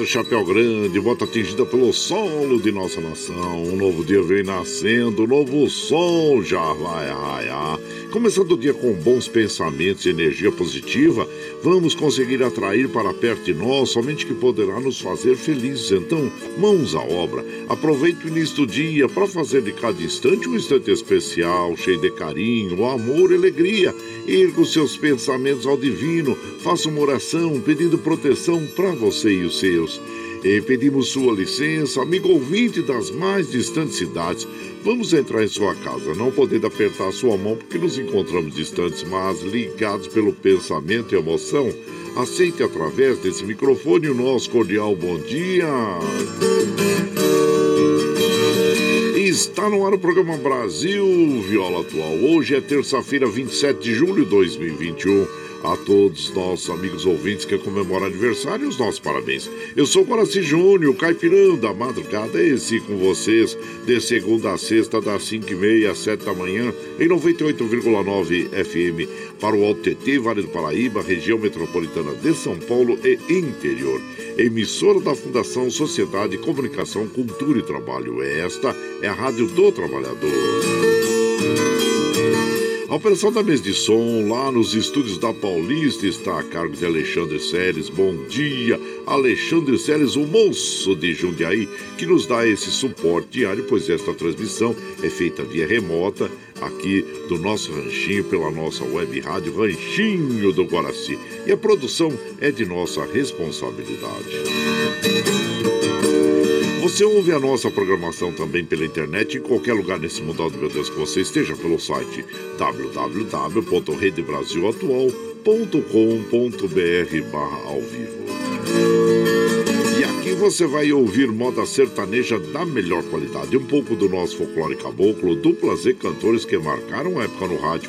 Moçada Chapéu Grande, bota atingida pelo solo de nossa nação. Um novo dia vem nascendo, um novo sol já vai raiar. Começando o dia com bons pensamentos e energia positiva, vamos conseguir atrair para perto de nós somente que poderá nos fazer felizes. Então, mãos à obra. Aproveite o início do dia para fazer de cada instante um instante especial, cheio de carinho, amor e alegria. Erga os seus pensamentos ao divino, faça uma oração pedindo proteção para você e os seus. E pedimos sua licença, amigo ouvinte das mais distantes cidades. Vamos entrar em sua casa, não podendo apertar sua mão porque nos encontramos distantes, mas ligados pelo pensamento e emoção. Aceite através desse microfone o nosso cordial bom dia. Está no ar o programa Brasil Viola Atual. Hoje é terça-feira, 27 de julho de 2021. A todos nossos amigos ouvintes que comemoram aniversário, os nossos parabéns. Eu sou Guaraci Júnior, caipirão da madrugada, esse com vocês, de segunda a sexta, das 5h30 às 7 da manhã, em 98,9 FM, para o Alto TT, Vale do Paraíba, região metropolitana de São Paulo e interior. Emissora da Fundação Sociedade, Comunicação, Cultura e Trabalho. Esta é a Rádio do Trabalhador. A operação da mesa de som lá nos estúdios da Paulista está a cargo de Alexandre Seles. Bom dia, Alexandre Seles, o moço de Jundiaí, que nos dá esse suporte diário, pois esta transmissão é feita via remota aqui do nosso ranchinho pela nossa web rádio Ranchinho do Guaraci. E a produção é de nossa responsabilidade. Você ouve a nossa programação também pela internet em qualquer lugar nesse mundo, meu Deus, que você esteja pelo site www.redebrasilatual.com.br barra ao vivo. E aqui você vai ouvir moda sertaneja da melhor qualidade, um pouco do nosso folclore caboclo, duplas e cantores que marcaram a época no rádio,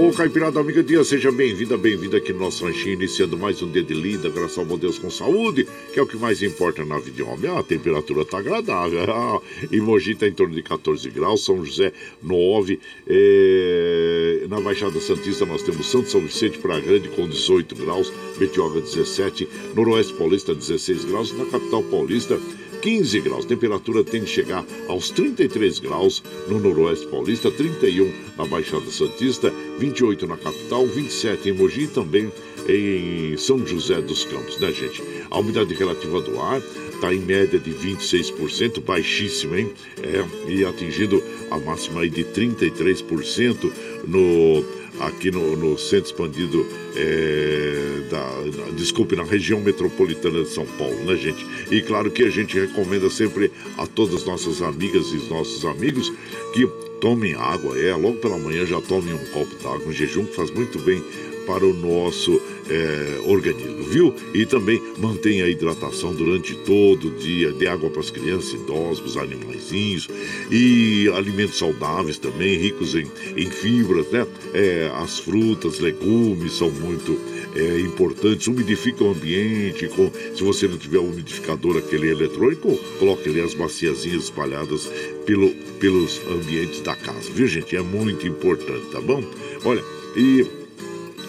Ô Caipirada Amiga Dia, seja bem-vinda, bem-vinda aqui no nosso ranchinho, iniciando mais um dia de graças ao bom Deus com saúde, que é o que mais importa na vida de homem. Ah, a temperatura tá agradável. Ah, e Mogi tá em torno de 14 graus, São José 9, é... na Baixada Santista nós temos Santo São Vicente Praia Grande com 18 graus, Betioga 17, Noroeste Paulista 16 graus, na capital paulista 15 graus. Temperatura tem que chegar aos 33 graus no Noroeste Paulista, 31 na Baixada Santista, 28 na capital, 27 em Mogi e também em São José dos Campos, né, gente? A umidade relativa do ar está em média de 26%, baixíssimo, hein? É, e atingindo a máxima aí de 33% no aqui no, no centro expandido é, da, na, desculpe, na região metropolitana de São Paulo, né, gente? E claro que a gente recomenda sempre a todas as nossas amigas e os nossos amigos que tomem água, é, logo pela manhã já tomem um copo d'água, um jejum que faz muito bem para o nosso é, organismo, viu? E também mantenha a hidratação durante todo o dia, dê água para as crianças, idosos, animaizinhos e alimentos saudáveis também, ricos em, em fibras, né? É, as frutas, legumes são muito é, importantes, umidifica o ambiente, com, se você não tiver um umidificador aquele eletrônico, coloque ali as baciazinhas espalhadas pelo, pelos ambientes da casa, viu gente? É muito importante, tá bom? Olha, e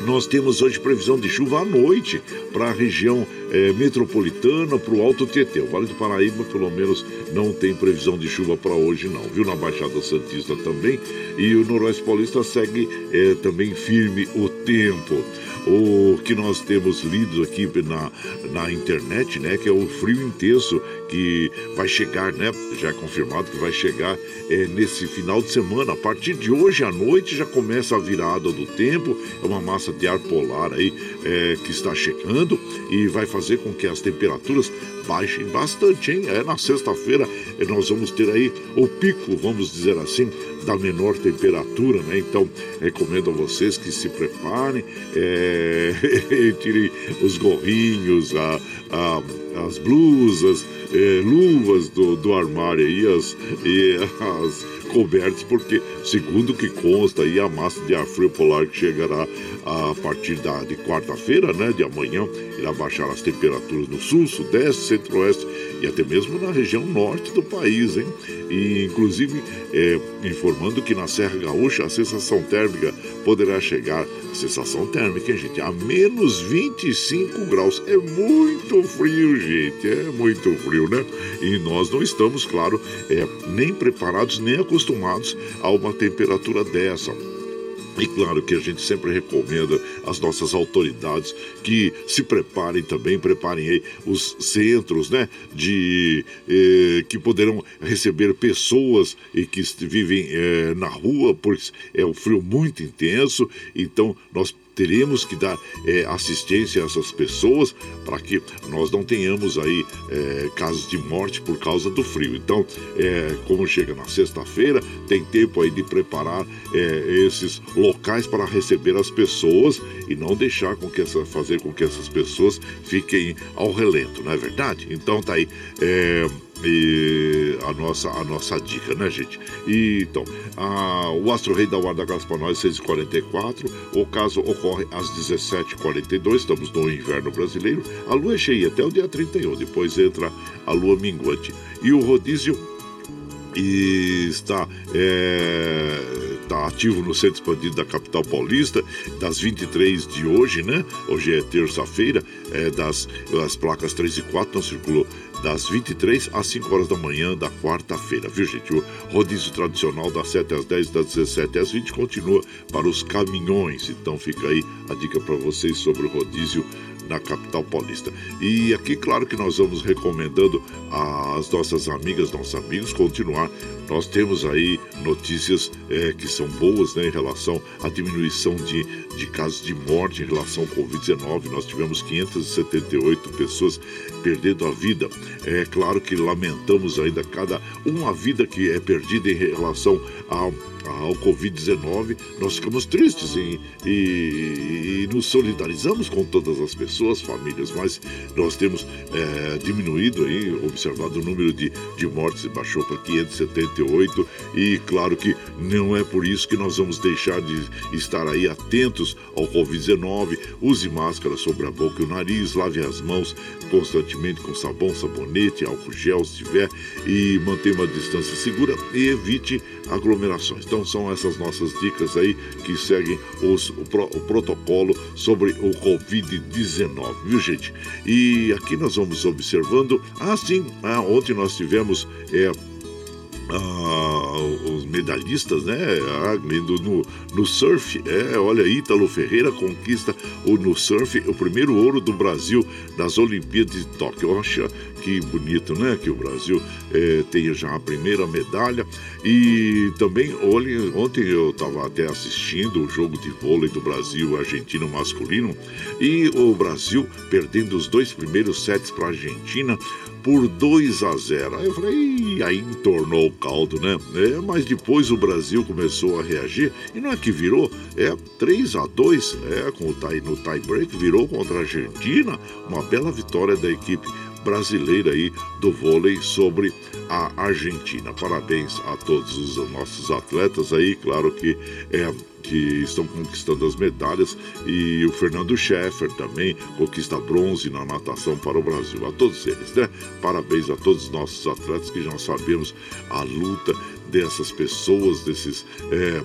nós temos hoje previsão de chuva à noite para a região é, metropolitana, para o Alto Tietê. O Vale do Paraíba, pelo menos, não tem previsão de chuva para hoje, não. Viu? Na Baixada Santista também. E o Noroeste Paulista segue é, também firme o tempo o que nós temos lido aqui na, na internet, né? Que é o frio intenso que vai chegar, né? Já é confirmado que vai chegar é, nesse final de semana. A partir de hoje à noite já começa a virada do tempo. É uma massa de ar polar aí é, que está chegando e vai fazer com que as temperaturas baixem bastante, hein? É, na sexta-feira é, nós vamos ter aí o pico, vamos dizer assim, da menor temperatura, né? Então, recomendo a vocês que se preparem, é, tirem os gorrinhos, a, a, as blusas, é, luvas do, do armário aí, as, e as cobertas, porque, segundo que consta aí, a massa de ar frio polar que chegará a partir da, de quarta-feira, né, de amanhã, irá baixar as temperaturas no sul, sudeste, centro-oeste e até mesmo na região norte do país, hein? E, inclusive, é, informando que na Serra Gaúcha a sensação térmica poderá chegar, sensação térmica, hein, gente, a menos 25 graus. É muito frio, gente, é muito frio, né? E nós não estamos, claro, é, nem preparados, nem acostumados a uma temperatura dessa. E claro que a gente sempre recomenda às nossas autoridades que se preparem também, preparem aí os centros, né, de eh, que poderão receber pessoas e que vivem eh, na rua, porque é um frio muito intenso. Então nós teremos que dar é, assistência a essas pessoas para que nós não tenhamos aí é, casos de morte por causa do frio. Então, é, como chega na sexta-feira, tem tempo aí de preparar esses locais para receber as pessoas e não deixar com que essa, fazer com que essas pessoas fiquem ao relento, não é verdade? Então tá aí e a nossa, a nossa dica, né, gente? E, então, a, o Astro Rei da Guarda Gás para nós, 6h44. O caso ocorre às 17h42. Estamos no inverno brasileiro. A lua é cheia até o dia 31. Depois entra a lua minguante. E o rodízio e está, é, está ativo no centro expandido da capital paulista, das 23 de hoje, né? Hoje é terça-feira, é, das as placas 3 e 4 não circulou das 23 às 5 horas da manhã da quarta-feira, viu gente? O rodízio tradicional das 7 às 10 das 17 às 20 continua para os caminhões. Então fica aí a dica para vocês sobre o rodízio na capital paulista. E aqui, claro que nós vamos recomendando às nossas amigas, nossos amigos continuar. Nós temos aí notícias é, que são boas né, em relação à diminuição de, de casos de morte em relação ao Covid-19. Nós tivemos 578 pessoas perdendo a vida. É claro que lamentamos ainda cada uma vida que é perdida em relação ao ao Covid-19, nós ficamos tristes e, e, e, nos solidarizamos com todas as pessoas, famílias, mas nós temos é, diminuído aí, observado o número de, de mortes baixou para 578 e claro que não é por isso que nós vamos deixar de estar aí atentos ao Covid-19, use máscara sobre a boca e o nariz, lave as mãos constantemente com sabão, sabonete, álcool gel se tiver e mantenha uma distância segura. E evite aglomerações. Então são essas nossas dicas aí que seguem os, o, pro, o protocolo sobre o Covid-19, viu gente? E aqui nós vamos observando, ah sim, ah, ontem nós tivemos é, ah, os medalhistas, né? Ah, no, no surf, é, olha, Ítalo Ferreira conquista o, no surf o primeiro ouro do Brasil nas Olimpíadas de Tóquio. Acho que bonito, né? Que o Brasil é, tenha já a primeira medalha. E também, olha, ontem eu estava até assistindo o jogo de vôlei do Brasil argentino masculino e o Brasil perdendo os dois primeiros sets para a Argentina por 2 a 0. Aí eu falei, aí entornou o caldo, né? É, mas depois o Brasil começou a reagir e não é que virou, é 3 a 2, é com o tie, no tie break virou contra a Argentina, uma bela vitória da equipe brasileira aí do vôlei sobre a Argentina. Parabéns a todos os nossos atletas aí, claro que é que estão conquistando as medalhas e o Fernando Scheffer também conquista bronze na natação para o Brasil. A todos eles, né? Parabéns a todos os nossos atletas que já sabemos a luta dessas pessoas, desses é,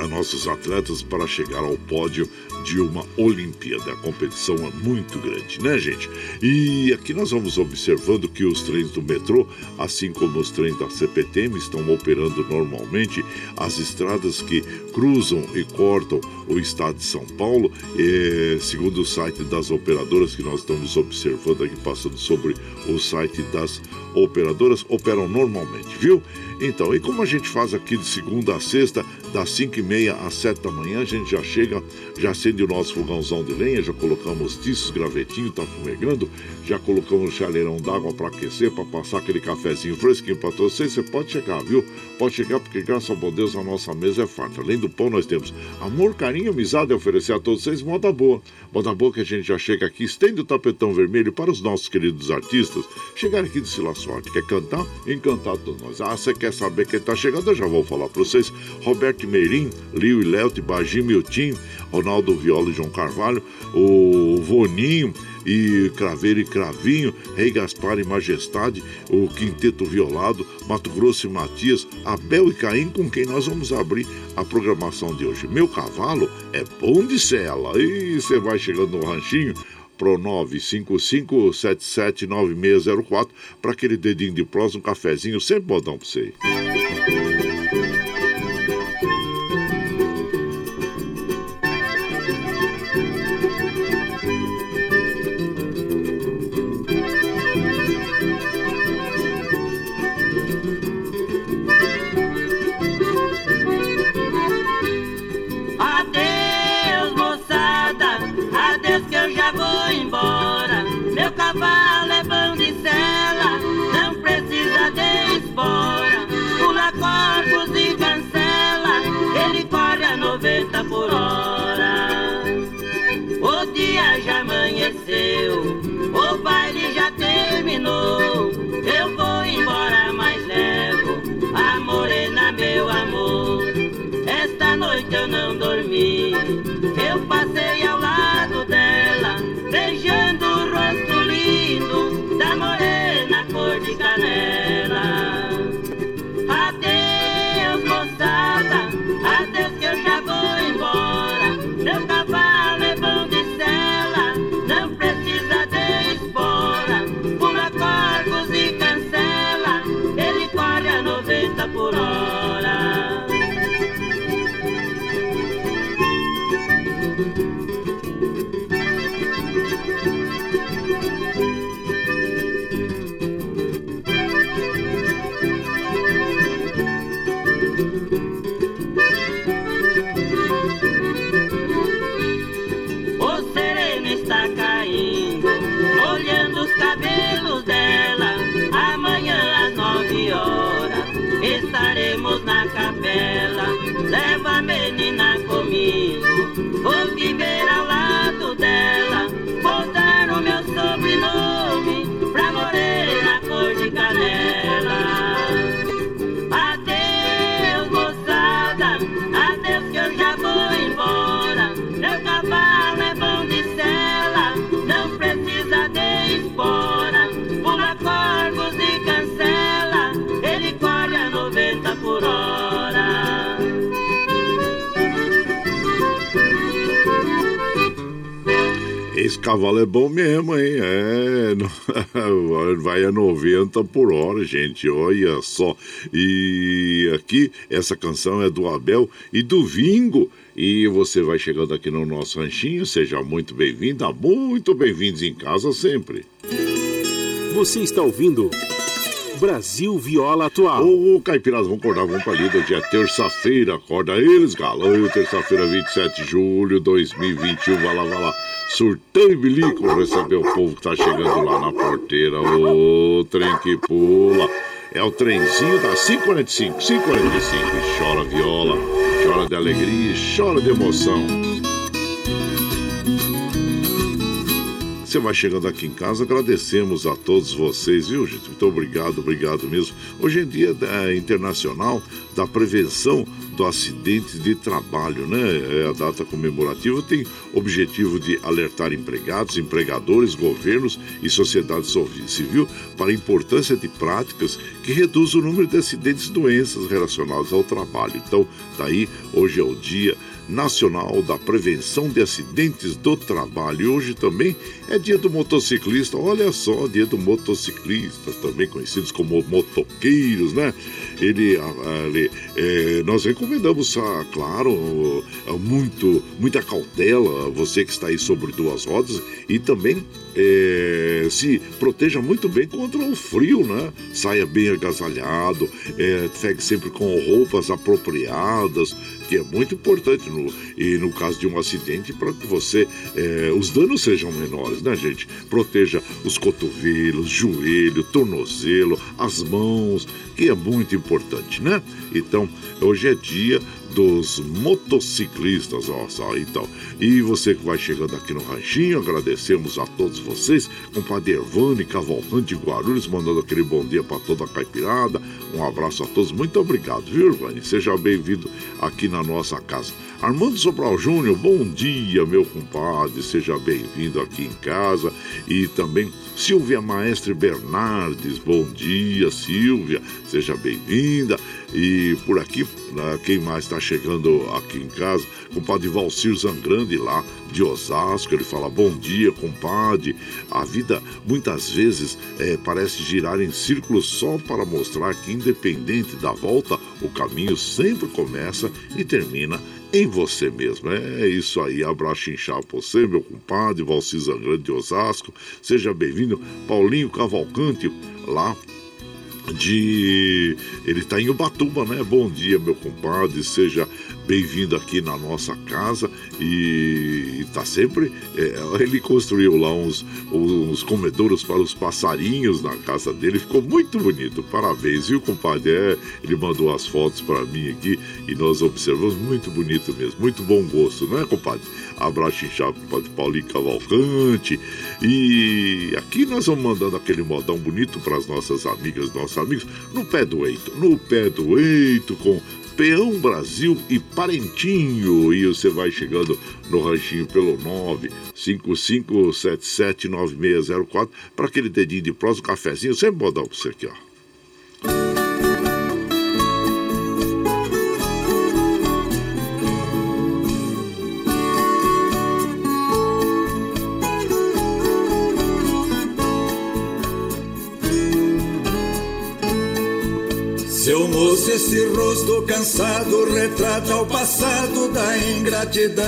a, nossos atletas para chegar ao pódio de uma Olimpíada. A competição é muito grande, né, gente? E aqui nós vamos observando que os trens do metrô, assim como os trens da CPTM, estão operando normalmente. As estradas que cruzam e cortam o estado de São Paulo, segundo o site das operadoras que nós estamos observando aqui, passando sobre o site das operadoras, operam normalmente, viu? Então, e como a gente faz aqui de segunda a sexta, das 5 e meia às 7 da manhã, a gente já chega, já acende o nosso fogãozão de lenha, já colocamos tiços, gravetinho, tá fumegando, já colocamos chaleirão d'água para aquecer, para passar aquele cafezinho fresquinho para todos vocês. Você pode chegar, viu? Pode chegar, porque graças ao bom Deus a nossa mesa é farta. Além do pão, nós temos amor, carinho, amizade a oferecer a todos vocês, moda boa. Moda boa que a gente já chega aqui, estende o tapetão vermelho para os nossos queridos artistas chegarem aqui de Sila Sorte. Quer cantar? Encantar todos nós. Ah, você quer saber quem tá chegando? Eu já vou falar para vocês. Roberto Meirim, Lio e Léo, Bagi Miltim, Ronaldo Viola e João Carvalho, o Voninho e Craveiro e Cravinho, Rei Gaspar e Majestade, o Quinteto Violado, Mato Grosso e Matias, Abel e Caim, com quem nós vamos abrir a programação de hoje. Meu cavalo é bom de cela. E você vai chegando no ranchinho, pro 955779604 para aquele dedinho de prós, um cafezinho, sempre bodão para você. estaré. Cavalo é bom mesmo, hein? É, vai a 90 por hora, gente, olha só. E aqui, essa canção é do Abel e do Vingo. E você vai chegando aqui no nosso ranchinho, seja muito bem-vinda, muito bem-vindos em casa sempre. Você está ouvindo Brasil Viola Atual. Ô, Caipiras, vamos acordar, vamos pra lida. Dia terça-feira, acorda eles, galão. Terça-feira, 27 de julho de 2021. Vai lá, vai lá. Surtão e bilico receber o povo que tá chegando lá na porteira. Ô, trem que pula. É o trenzinho da 545, 545. Chora viola, chora de alegria, chora de emoção. Você vai chegando aqui em casa, agradecemos a todos vocês, viu, gente? Muito obrigado, obrigado mesmo. Hoje é dia é, internacional da prevenção do acidente de trabalho, né? É a data comemorativa tem objetivo de alertar empregados, empregadores, governos e sociedade civil para a importância de práticas que reduzam o número de acidentes e doenças relacionadas ao trabalho. Então, daí, hoje é o dia Nacional da Prevenção de Acidentes do Trabalho. Hoje também é dia do motociclista. Olha só, dia do motociclista, também conhecidos como motoqueiros, né? Ele, ele é, nós recomendamos, ah, claro, muito, muita cautela, você que está aí sobre duas rodas, e também é, se proteja muito bem contra o frio, né? Saia bem agasalhado, é, sempre com roupas apropriadas, que é muito importante no, e no caso de um acidente para que você é, os danos sejam menores, né, gente? Proteja os cotovelos, joelho, tornozelo, as mãos, que é muito importante, né? Então, hoje é dia dos motociclistas, ó só, então. E você que vai chegando aqui no Ranchinho, agradecemos a todos vocês, compadre Ervani, Cavalcante Guarulhos, mandando aquele bom dia para toda a caipirada, um abraço a todos, muito obrigado, viu, Ervani? Seja bem-vindo aqui na nossa casa. Armando Sobral Júnior, bom dia, meu compadre, seja bem-vindo aqui em casa. E também Silvia Maestre Bernardes, bom dia, Silvia, seja bem-vinda. E por aqui, né, quem mais está chegando aqui em casa? Compadre Valcir Zangrande lá de Osasco, ele fala: Bom dia, compadre. A vida muitas vezes é, parece girar em círculos só para mostrar que, independente da volta, o caminho sempre começa e termina em você mesmo. É isso aí. Abraço inchado você, meu compadre, Valcisa Grande de Osasco. Seja bem-vindo, Paulinho Cavalcante, lá de. Ele está em Ubatuba, né? Bom dia, meu compadre. Seja bem-vindo aqui na nossa casa e está sempre. É, ele construiu lá uns, uns comedouros para os passarinhos na casa dele, ficou muito bonito. Parabéns, viu, compadre? É, ele mandou as fotos para mim aqui e nós observamos muito bonito mesmo, muito bom gosto, não é, compadre? Abraço inchado, compadre Paulinho Cavalcante. E aqui nós vamos mandando aquele modão bonito para as nossas amigas, nossos amigos, no pé do eito, no pé do eito, com Peão Brasil e Parentinho. E você vai chegando no ranchinho pelo 955779604 para aquele dedinho de prosa, um cafezinho. Sempre modão para você aqui, ó. Esse rosto cansado retrata o passado da ingratidão.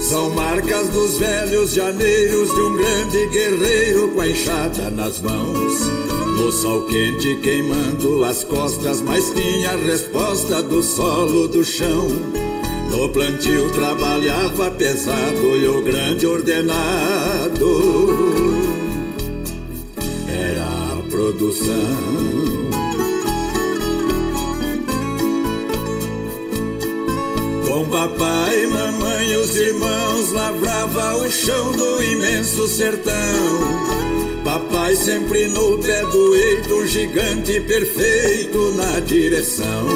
São marcas dos velhos janeiros de um grande guerreiro com a enxada nas mãos. No sol quente queimando as costas, mas tinha a resposta do solo do chão. No plantio trabalhava pesado e o grande ordenado era a produção. Com papai, mamãe e os irmãos lavrava o chão do imenso sertão. Papai sempre no pé do eito, um gigante perfeito na direção.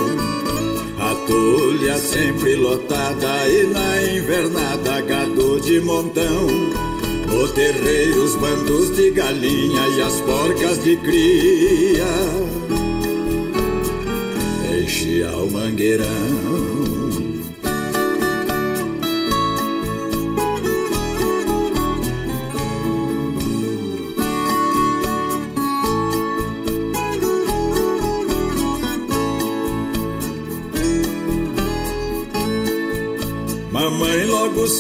A tulha sempre lotada e na invernada gado de montão. No terreiro os bandos de galinha e as porcas de cria. Enchia o mangueirão.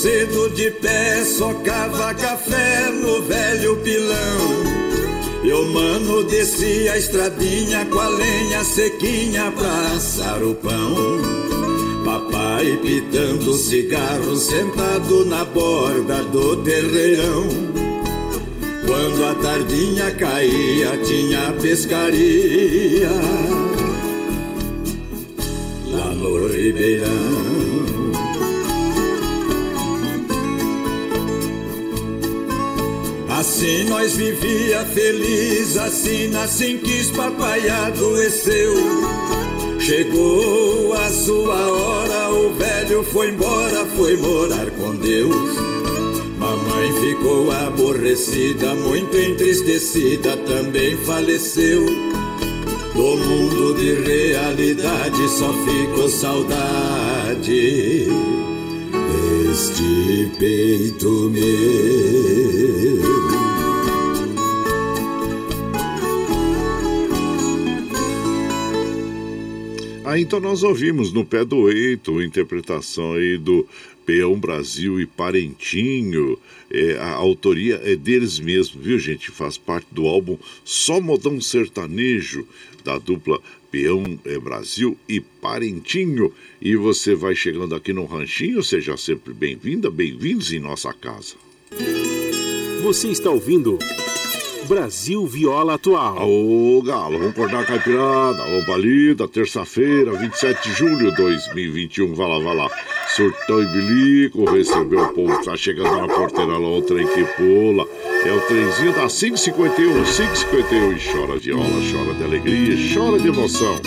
Cedo de pé, socava café no velho pilão. E o mano descia a estradinha com a lenha sequinha pra assar o pão. Papai pitando cigarro sentado na borda do terreirão. Quando a tardinha caía, tinha pescaria lá no Ribeirão. Assim nós vivia feliz, assim assim quis papai adoeceu. Chegou a sua hora, o velho foi embora, foi morar com Deus. Mamãe ficou aborrecida, muito entristecida, também faleceu. Do mundo de realidade só ficou saudade este peito meu. Então nós ouvimos no pé do eito a interpretação aí do Peão Brasil e Parentinho. É, a autoria é deles mesmos, viu, gente? Faz parte do álbum Só Modão Sertanejo, da dupla Peão é, Brasil e Parentinho. E você vai chegando aqui no Ranchinho, seja sempre bem-vinda, bem-vindos em nossa casa. Você está ouvindo Brasil Viola Atual. Ô, Galo, vamos acordar a caipirada. Ô, Balida, terça-feira, 27 de julho de 2021. Vai lá, vai lá. Surtão e bilico, recebeu o povo. Tá chegando na porteira lá, o trem que pula. É o trenzinho da 551, 551. E chora viola, chora de alegria, chora de emoção.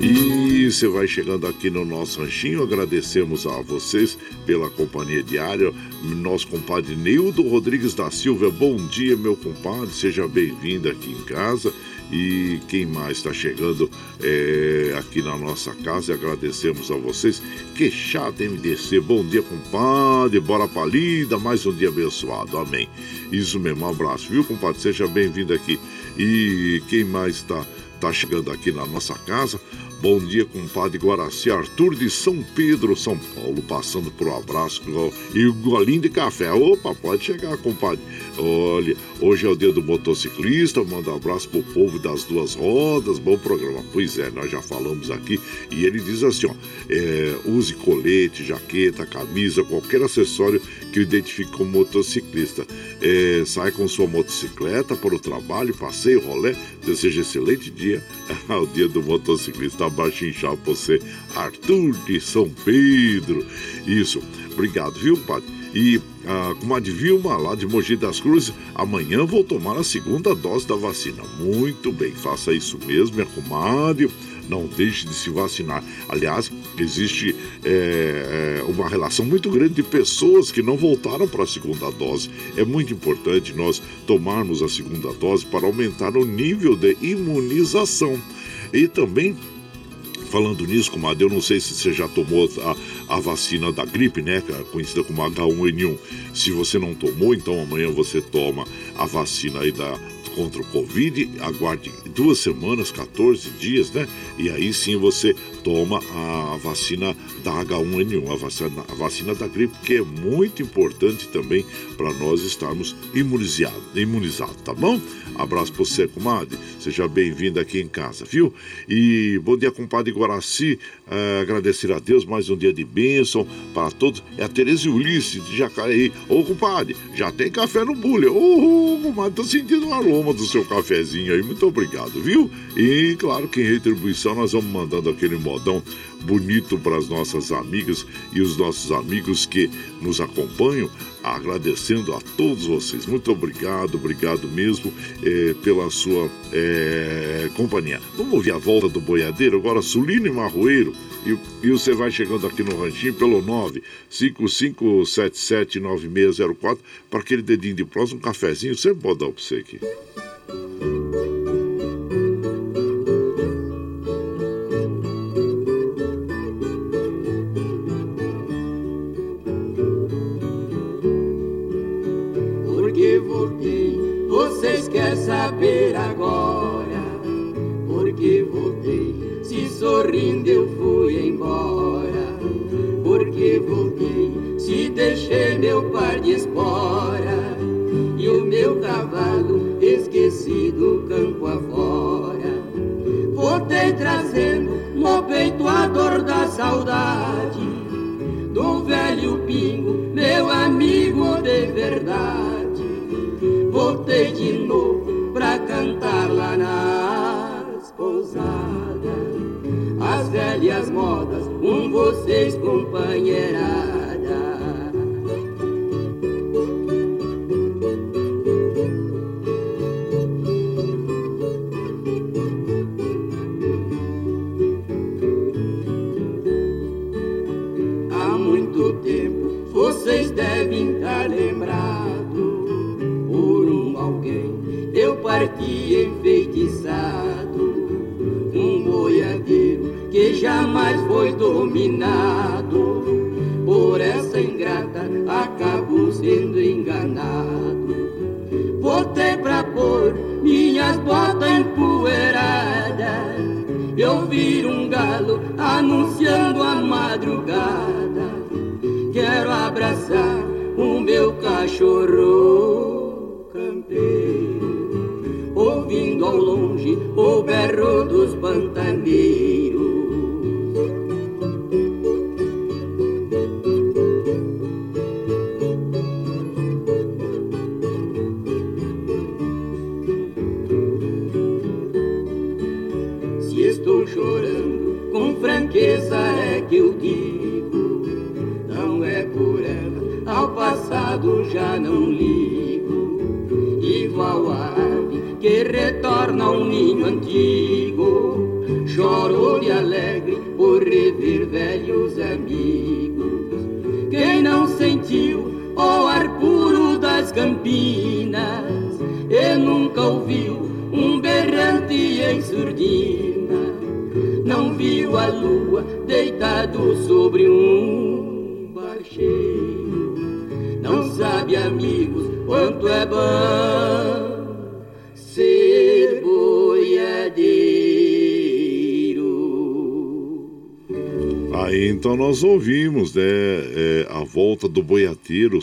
E você vai chegando aqui no nosso ranchinho, agradecemos a vocês pela companhia diária. Nosso compadre Nildo Rodrigues da Silva, bom dia, meu compadre, seja bem-vindo aqui em casa. E quem mais está chegando é, aqui na nossa casa, e agradecemos a vocês. Queixada MDC, bom dia, compadre, bora pra lida, mais um dia abençoado, amém. Isso mesmo, um abraço, viu, compadre? Seja bem-vindo aqui. E quem mais está tá chegando aqui na nossa casa? Bom dia, compadre Guaraci Arthur de São Pedro, São Paulo, passando por um abraço e um golinho de café. Opa, pode chegar, compadre. Olha, hoje é o dia do motociclista, manda um abraço pro povo das duas rodas, bom programa. Pois é, nós já falamos aqui e ele diz assim, ó, é, use colete, jaqueta, camisa, qualquer acessório que o identifique como motociclista. É, sai com sua motocicleta para o trabalho, passeio, rolê, deseja excelente dia ao dia do motociclista baixo inchado pra você, Arthur de São Pedro. Isso, obrigado, viu, padre? E a comadre Vilma, lá de Mogi das Cruzes, amanhã vou tomar a segunda dose da vacina. Muito bem, faça isso mesmo, minha comadre. Não deixe de se vacinar. Aliás, existe é, uma relação muito grande de pessoas que não voltaram para a segunda dose. É muito importante nós tomarmos a segunda dose para aumentar o nível de imunização. E também falando nisso, comadre, eu não sei se você já tomou a, a vacina da gripe, né? É conhecida como H1N1. Se você não tomou, então amanhã você toma a vacina aí da, contra o Covid, aguarde duas semanas, 14 dias, né? E aí sim você toma a vacina da H1N1, a vacina, a vacina da gripe, que é muito importante também para nós estarmos imunizados, imunizado, tá bom? Abraço para você, comadre. Seja bem-vindo aqui em casa, viu? E bom dia, compadre Guaraci. É, agradecer a Deus mais um dia de bênção para todos. É a Tereza Ulisses de Jacareí. Ô, compadre, já tem café no bule. Ô, compadre, tô sentindo o aroma do seu cafezinho aí. Muito obrigado, viu? E, claro que em retribuição nós vamos mandando aquele modão bonito para as nossas amigas e os nossos amigos que nos acompanham, agradecendo a todos vocês. Muito obrigado, obrigado mesmo é, pela sua é, companhia. Vamos ouvir a volta do boiadeiro, agora Sulino e Marroeiro. E, e você vai chegando aqui no ranchinho pelo 955779604 para aquele dedinho de próximo, um cafezinho, sempre pode dar para você aqui. Porque voltei. Se sorrindo eu fui embora, porque que voltei, se deixei meu par de espora e o meu cavalo esquecido campo afora. Voltei trazendo no peito a dor da saudade do velho pingo, meu amigo de verdade. Voltei de novo as velhas modas, com vocês, companheirada. Jamais foi dominado por essa ingrata,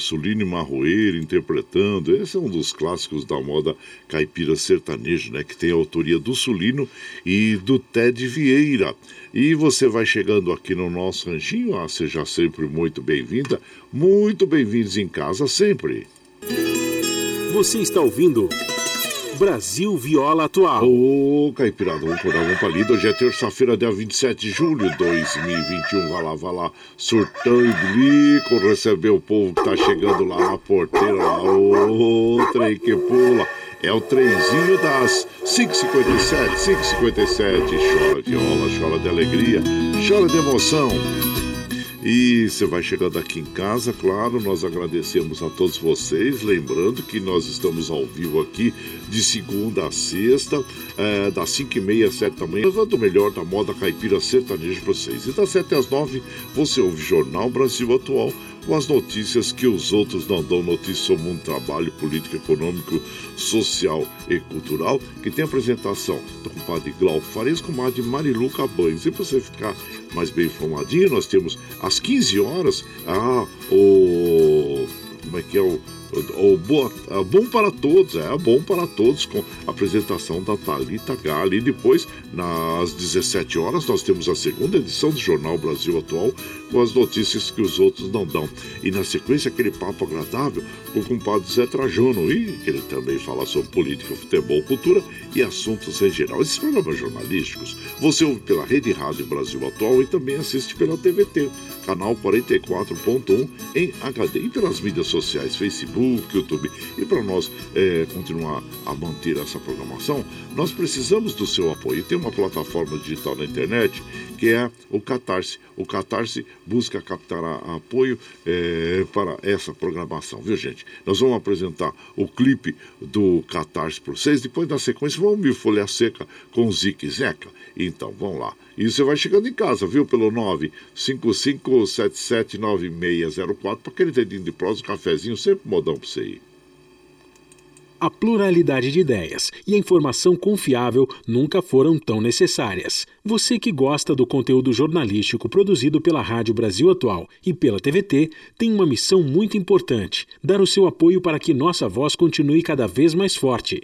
Sulino Marroeiro interpretando. Esse é um dos clássicos da moda caipira sertanejo, né, que tem a autoria do Sulino e do Ted Vieira. E você vai chegando aqui no nosso ranchinho, ah, seja sempre muito bem-vinda, muito bem-vindos em casa sempre. Você está ouvindo Brasil Viola Atual. Ô, Caipirada, vamos acordar, vamos palida. Hoje é terça-feira, dia 27 de julho de 2021. Vai lá, vai lá, surtão e bilico, receber o povo que tá chegando lá na porteira. Lá. Ô, trem que pula. É o trenzinho das 5h57, 5h57. Chora viola, chora de alegria, chora de emoção. E você vai chegando aqui em casa, claro, nós agradecemos a todos vocês. Lembrando que nós estamos ao vivo aqui de segunda a sexta, é, das 5 e meia às 7 da manhã, levando o melhor da moda caipira sertaneja para vocês. E das 7 às 9 você ouve Jornal Brasil Atual com as notícias que os outros não dão notícias sobre um trabalho político, econômico, social e cultural, que tem apresentação do compadre Glauco Farias com de Marilu Cabanes. E para você ficar mais bem informadinho, nós temos às 15 horas ah, o. Como é que é o o boa, Bom para Todos, é Bom para Todos, com a apresentação da Thalita Gali. E depois, nas 17 horas, nós temos a segunda edição do Jornal Brasil Atual, com as notícias que os outros não dão. E na sequência, aquele papo agradável com o compadre Zé Trajano, e que ele também fala sobre política, futebol, cultura e assuntos em geral. Esses programas jornalísticos você ouve pela Rede Rádio Brasil Atual e também assiste pela TVT, canal 44.1 em HD e pelas mídias sociais, Facebook, Facebook, YouTube. E para nós é, continuar a manter essa programação, nós precisamos do seu apoio. Tem uma plataforma digital na internet que é o Catarse. O Catarse busca captar apoio é, para essa programação, viu gente? Nós vamos apresentar o clipe do Catarse para vocês, depois na sequência vamos ouvir Folha Seca com Zique Zeca. Então, vamos lá. E você vai chegando em casa, viu? Pelo 955779604 para aquele dedinho de prosa, um cafezinho, sempre modão para você ir. A pluralidade de ideias e a informação confiável nunca foram tão necessárias. Você que gosta do conteúdo jornalístico produzido pela Rádio Brasil Atual e pela TVT tem uma missão muito importante: dar o seu apoio para que nossa voz continue cada vez mais forte.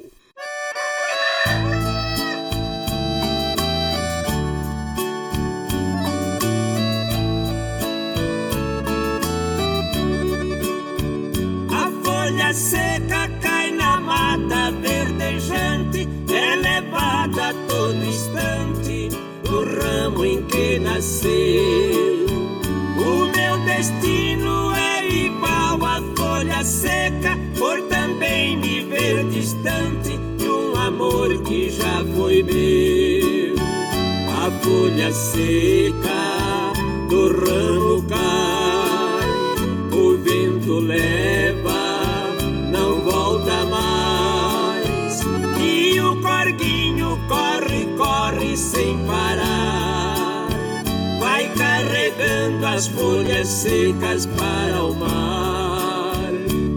Seca cai na mata verdejante a todo instante do ramo em que nasceu. O meu destino é igual à folha seca, por também me ver distante de um amor que já foi meu. A folha seca do ramo as folhas secas para o mar.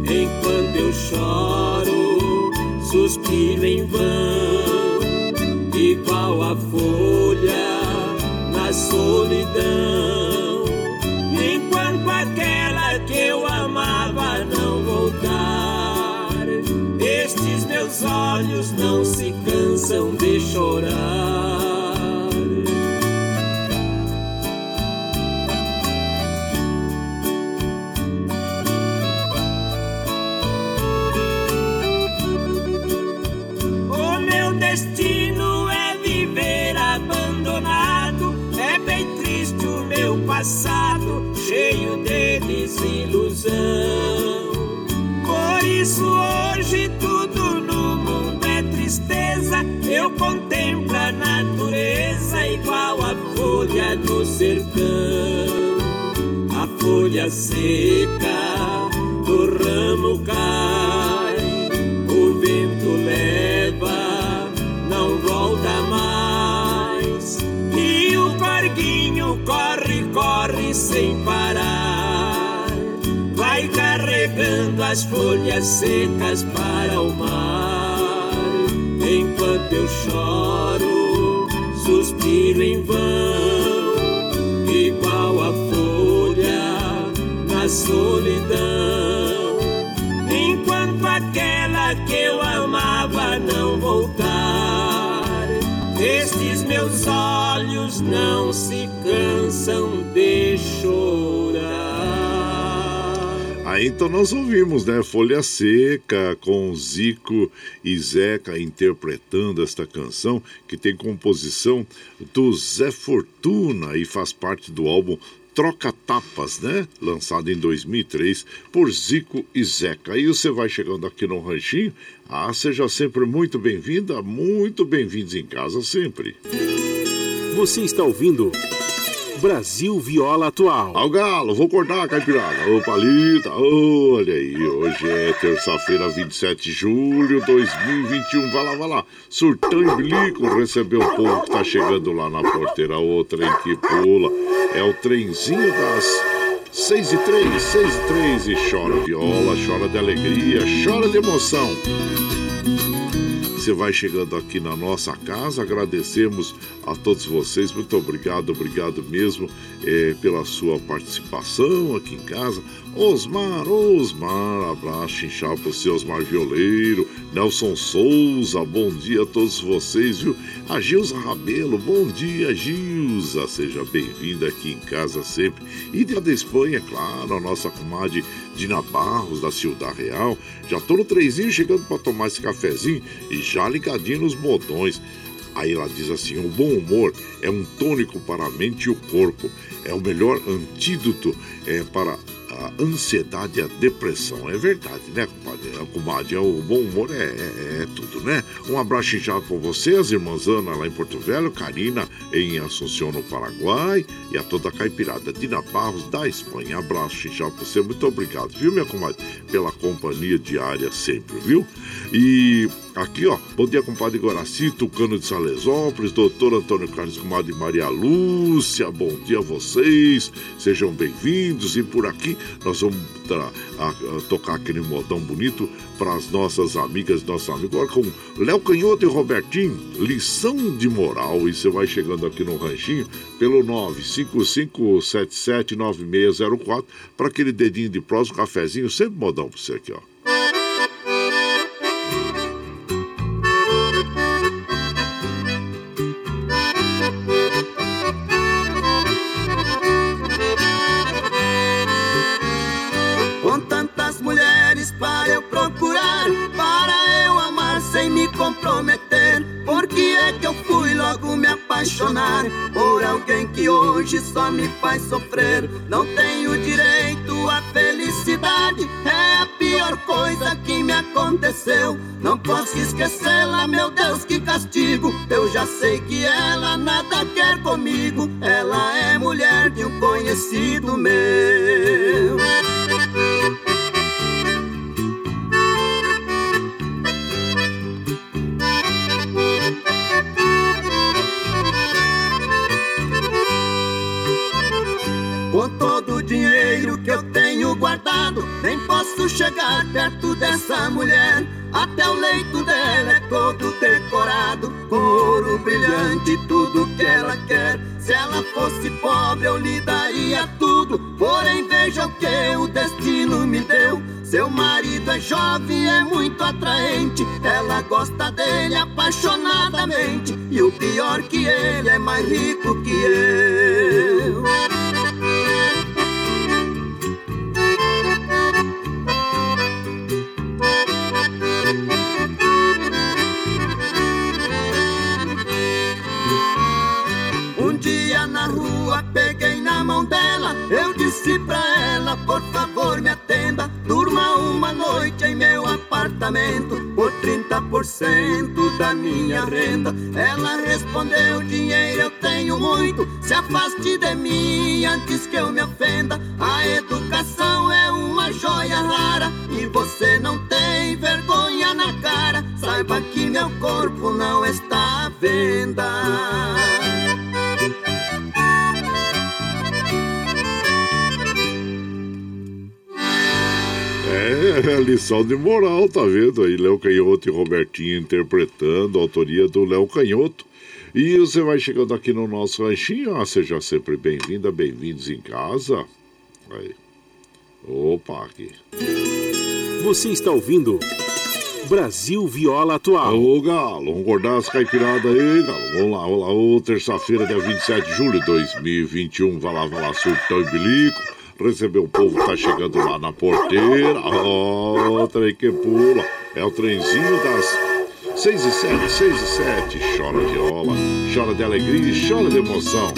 Enquanto eu choro, suspiro em vão, igual a folha na solidão. Enquanto aquela que eu amava não voltar, estes meus olhos não se cansam de chorar. Folha seca do ramo cai, o vento leva, não volta mais. E o corguinho corre, corre sem parar. Vai carregando as folhas secas para o mar enquanto eu choro, suspiro em vão, solidão. Enquanto aquela que eu amava não voltar, estes meus olhos não se cansam de chorar. Aí então nós ouvimos, né? Folha Seca com Zico e Zeca interpretando esta canção que tem composição do Zé Fortuna e faz parte do álbum Troca Tapas, né? Lançado em 2003 por Zico e Zeca. Aí você vai chegando aqui no Ranchinho. Ah, seja sempre muito bem-vinda, muito bem-vindos em casa sempre. Você está ouvindo Brasil Viola Atual. Ao galo, vou cortar a caipirada. Ô, palita, olha aí. Hoje é terça-feira, 27 de julho de 2021. Vai lá, vai lá. Surtão e bilico, recebeu o povo que tá chegando lá na porteira. O trem que pula. É o trenzinho das 6 e 3, 6 e 3. E chora viola, chora de alegria, chora de emoção você vai chegando aqui na nossa casa. Agradecemos a todos vocês. Muito obrigado, obrigado mesmo é, pela sua participação aqui em casa. Osmar, Osmar, abraço inchado para você, Osmar Violeiro, Nelson Souza, bom dia a todos vocês, viu? A Gilza Rabelo, bom dia, Gilza, seja bem-vinda aqui em casa sempre. E de da Espanha, claro, a nossa comadre Dina Barros, da Ciudad Real. Já tô no trezinho chegando para tomar esse cafezinho e já ligadinho nos botões. Aí ela diz assim: o bom humor é um tônico para a mente e o corpo, é o melhor antídoto é, para a ansiedade e a depressão. É verdade, né, compadre? Comadre, o bom humor é, é, é tudo, né? Um abraço inchado para você, as irmãs Ana lá em Porto Velho, Karina em Assunção, no Paraguai, e a toda a caipirada. Dina Barros, da Espanha. Abraço inchado para você, muito obrigado, viu, minha comadre? Pela companhia diária sempre, viu? E aqui, ó, bom dia, compadre Guaraci, Tucano de Salesópolis, doutor Antônio Carlos Comadre Maria Lúcia, bom dia a vocês, sejam bem-vindos. E por aqui nós vamos a, a, tocar aquele modão bonito para as nossas amigas, nossos amigos, agora com Léo Canhoto e Robertinho, lição de moral. E você vai chegando aqui no ranchinho pelo 955779604 para aquele dedinho de prosa, um cafezinho, sempre modão para você aqui, ó. Por alguém que hoje só me faz sofrer. Não tenho direito à felicidade, é a pior coisa que me aconteceu. Não posso esquecê-la, meu Deus, que castigo. Eu já sei que ela nada quer comigo. Ela é mulher de um conhecido meu. Rico lição de moral, tá vendo aí? Léo Canhoto e Robertinho interpretando a autoria do Léo Canhoto. E você vai chegando aqui no nosso ranchinho, ah, seja sempre bem-vinda, bem-vindos em casa. Aí. Opa, aqui. Você está ouvindo Brasil Viola Atual. Ô, Galo, vamos guardar as caipiradas aí, Galo. Vamos lá, vamos lá. Ô, terça-feira, dia 27 de julho de 2021. Vai lá, vai lá, surtão e bilico receber o povo tá chegando lá na porteira. Ó, oh, trem que pula. É o trenzinho das 6 e 7, 6 e 7. Chora viola, chora de alegria e chora de emoção.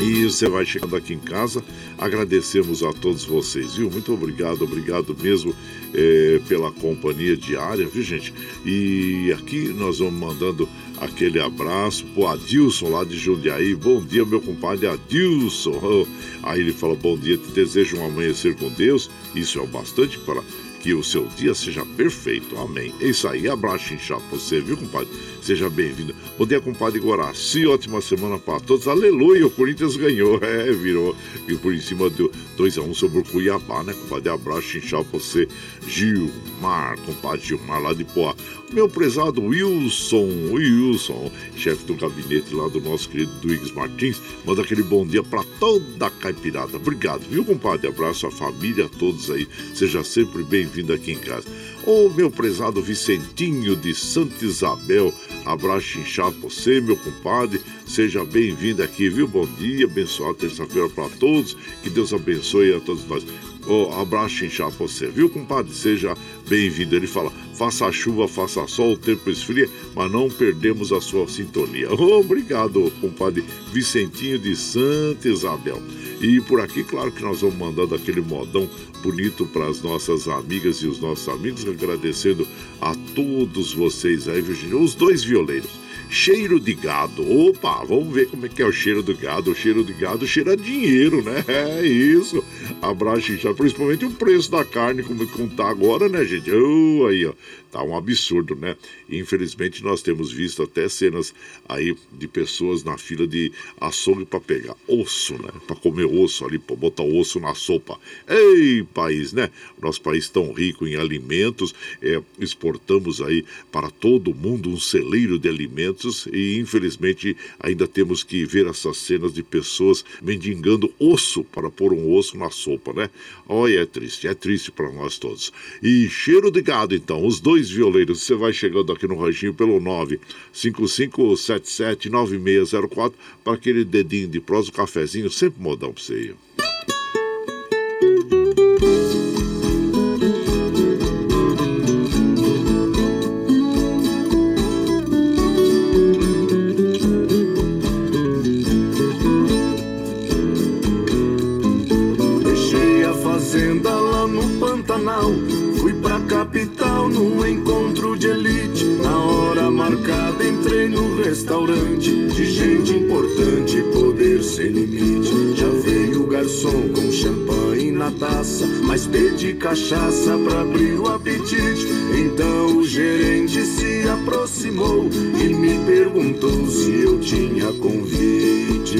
E você vai chegando aqui em casa. Agradecemos a todos vocês, viu? Muito obrigado, obrigado mesmo é, pela companhia diária, viu, gente? E aqui nós vamos mandando aquele abraço pro Adilson lá de Jundiaí. Bom dia, meu compadre Adilson. Aí ele fala: Bom dia, te desejo um amanhecer com Deus. Isso é o bastante para que o seu dia seja perfeito. Amém. É isso aí. Abraço inchado pra você, viu, compadre? Seja bem-vindo. Bom dia, compadre Guaraci. Ótima semana para todos. Aleluia. O Corinthians ganhou. É, virou. E por em cima deu 2x1 um sobre o Cuiabá, né, compadre? Abraço inchado pra você. Gilmar, compadre Gilmar lá de Poá. Meu prezado Wilson, Wilson, chefe do gabinete lá do nosso querido Duígues Martins, manda aquele bom dia para toda a caipirada. Obrigado, viu, compadre? Abraço à família, a todos aí. Seja sempre bem-vindo aqui em casa. Ô, meu prezado Vicentinho de Santa Isabel, abraço inchado pra você, meu compadre. Seja bem-vindo aqui, viu? Bom dia, abençoada terça-feira para todos. Que Deus abençoe a todos nós. Oh, abraço inchado pra você, viu, compadre? Seja bem-vindo. Ele fala: faça chuva, faça sol, o tempo esfria, mas não perdemos a sua sintonia. Oh, obrigado, compadre Vicentinho de Santa Isabel. E por aqui, claro que nós vamos mandando aquele modão bonito para as nossas amigas e os nossos amigos, agradecendo a todos vocês aí, Virginia, os dois violeiros. Cheiro de gado. Opa, vamos ver como é que é o cheiro do gado. O cheiro de gado cheira dinheiro, né? É isso. Abraço principalmente o preço da carne, como tá agora, né, gente? Oh, aí, ó. Tá um absurdo, né? Infelizmente nós temos visto até cenas aí de pessoas na fila de açougue para pegar osso, né? Para comer osso ali, para botar osso na sopa. Ei, país, né? Nosso país tão rico em alimentos, é, exportamos aí para todo mundo um celeiro de alimentos e infelizmente ainda temos que ver essas cenas de pessoas mendigando osso para pôr um osso na sopa, né? Olha, é triste, é triste para nós todos. E cheiro de gado, então, os dois dois violeiros. Você vai chegando aqui no ranchinho pelo 955779604 para aquele dedinho de prosa, o cafezinho, sempre modão para você. Deixei a fazenda lá no Pantanal capital num encontro de elite. Na hora marcada entrei no restaurante de gente importante, poder sem limite. Já veio o garçom com champanhe na taça, mas pedi cachaça pra abrir o apetite. Então o gerente se aproximou e me perguntou se eu tinha convite.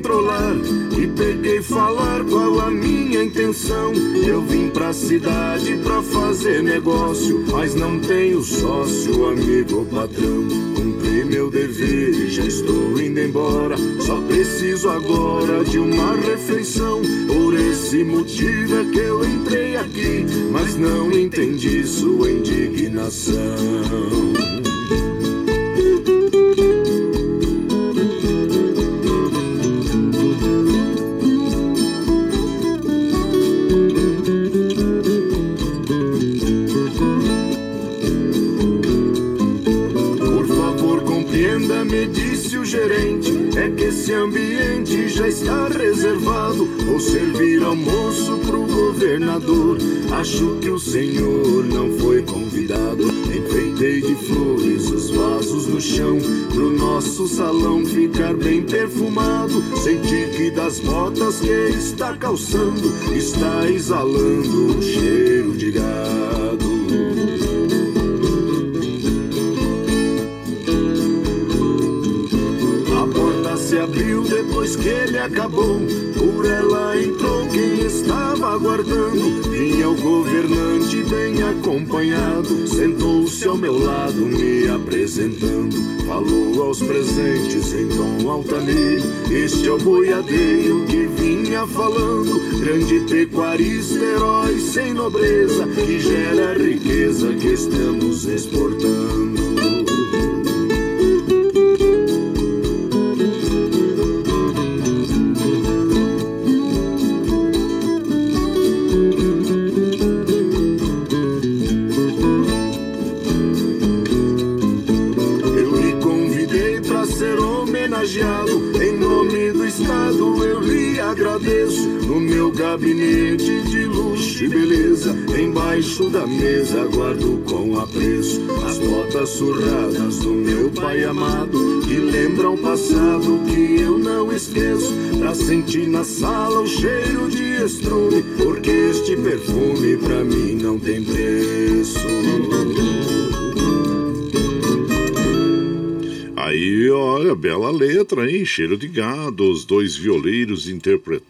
Controlar e peguei falar qual a minha intenção. Eu vim pra cidade pra fazer negócio, mas não tenho sócio, amigo ou patrão. Cumpri meu dever e já estou indo embora. Só preciso agora de uma refeição. Por esse motivo é que eu entrei aqui, mas não entendi sua indignação. Esse ambiente já está reservado. Vou servir almoço pro governador. Acho que o senhor não foi convidado. Enfeitei de flores os vasos no chão. Pro nosso salão ficar bem perfumado. Senti que das botas que está calçando está exalando um cheiro de gado. Abriu depois que ele acabou. Por ela entrou quem estava aguardando. Vinha o governante bem acompanhado. Sentou-se ao meu lado, me apresentando. Falou aos presentes em tom altaneiro. Este é o boiadeiro que vinha falando. Grande pecuarista, herói sem nobreza. Que gera a riqueza que estamos exportando. Da mesa guardo com apreço as botas surradas do meu pai amado. Que lembram o passado que eu não esqueço. Pra sentir na sala o cheiro de estrume. Porque este perfume pra mim não tem preço. Aí, olha, bela letra, hein? Cheiro de gado, os dois violeiros interpretando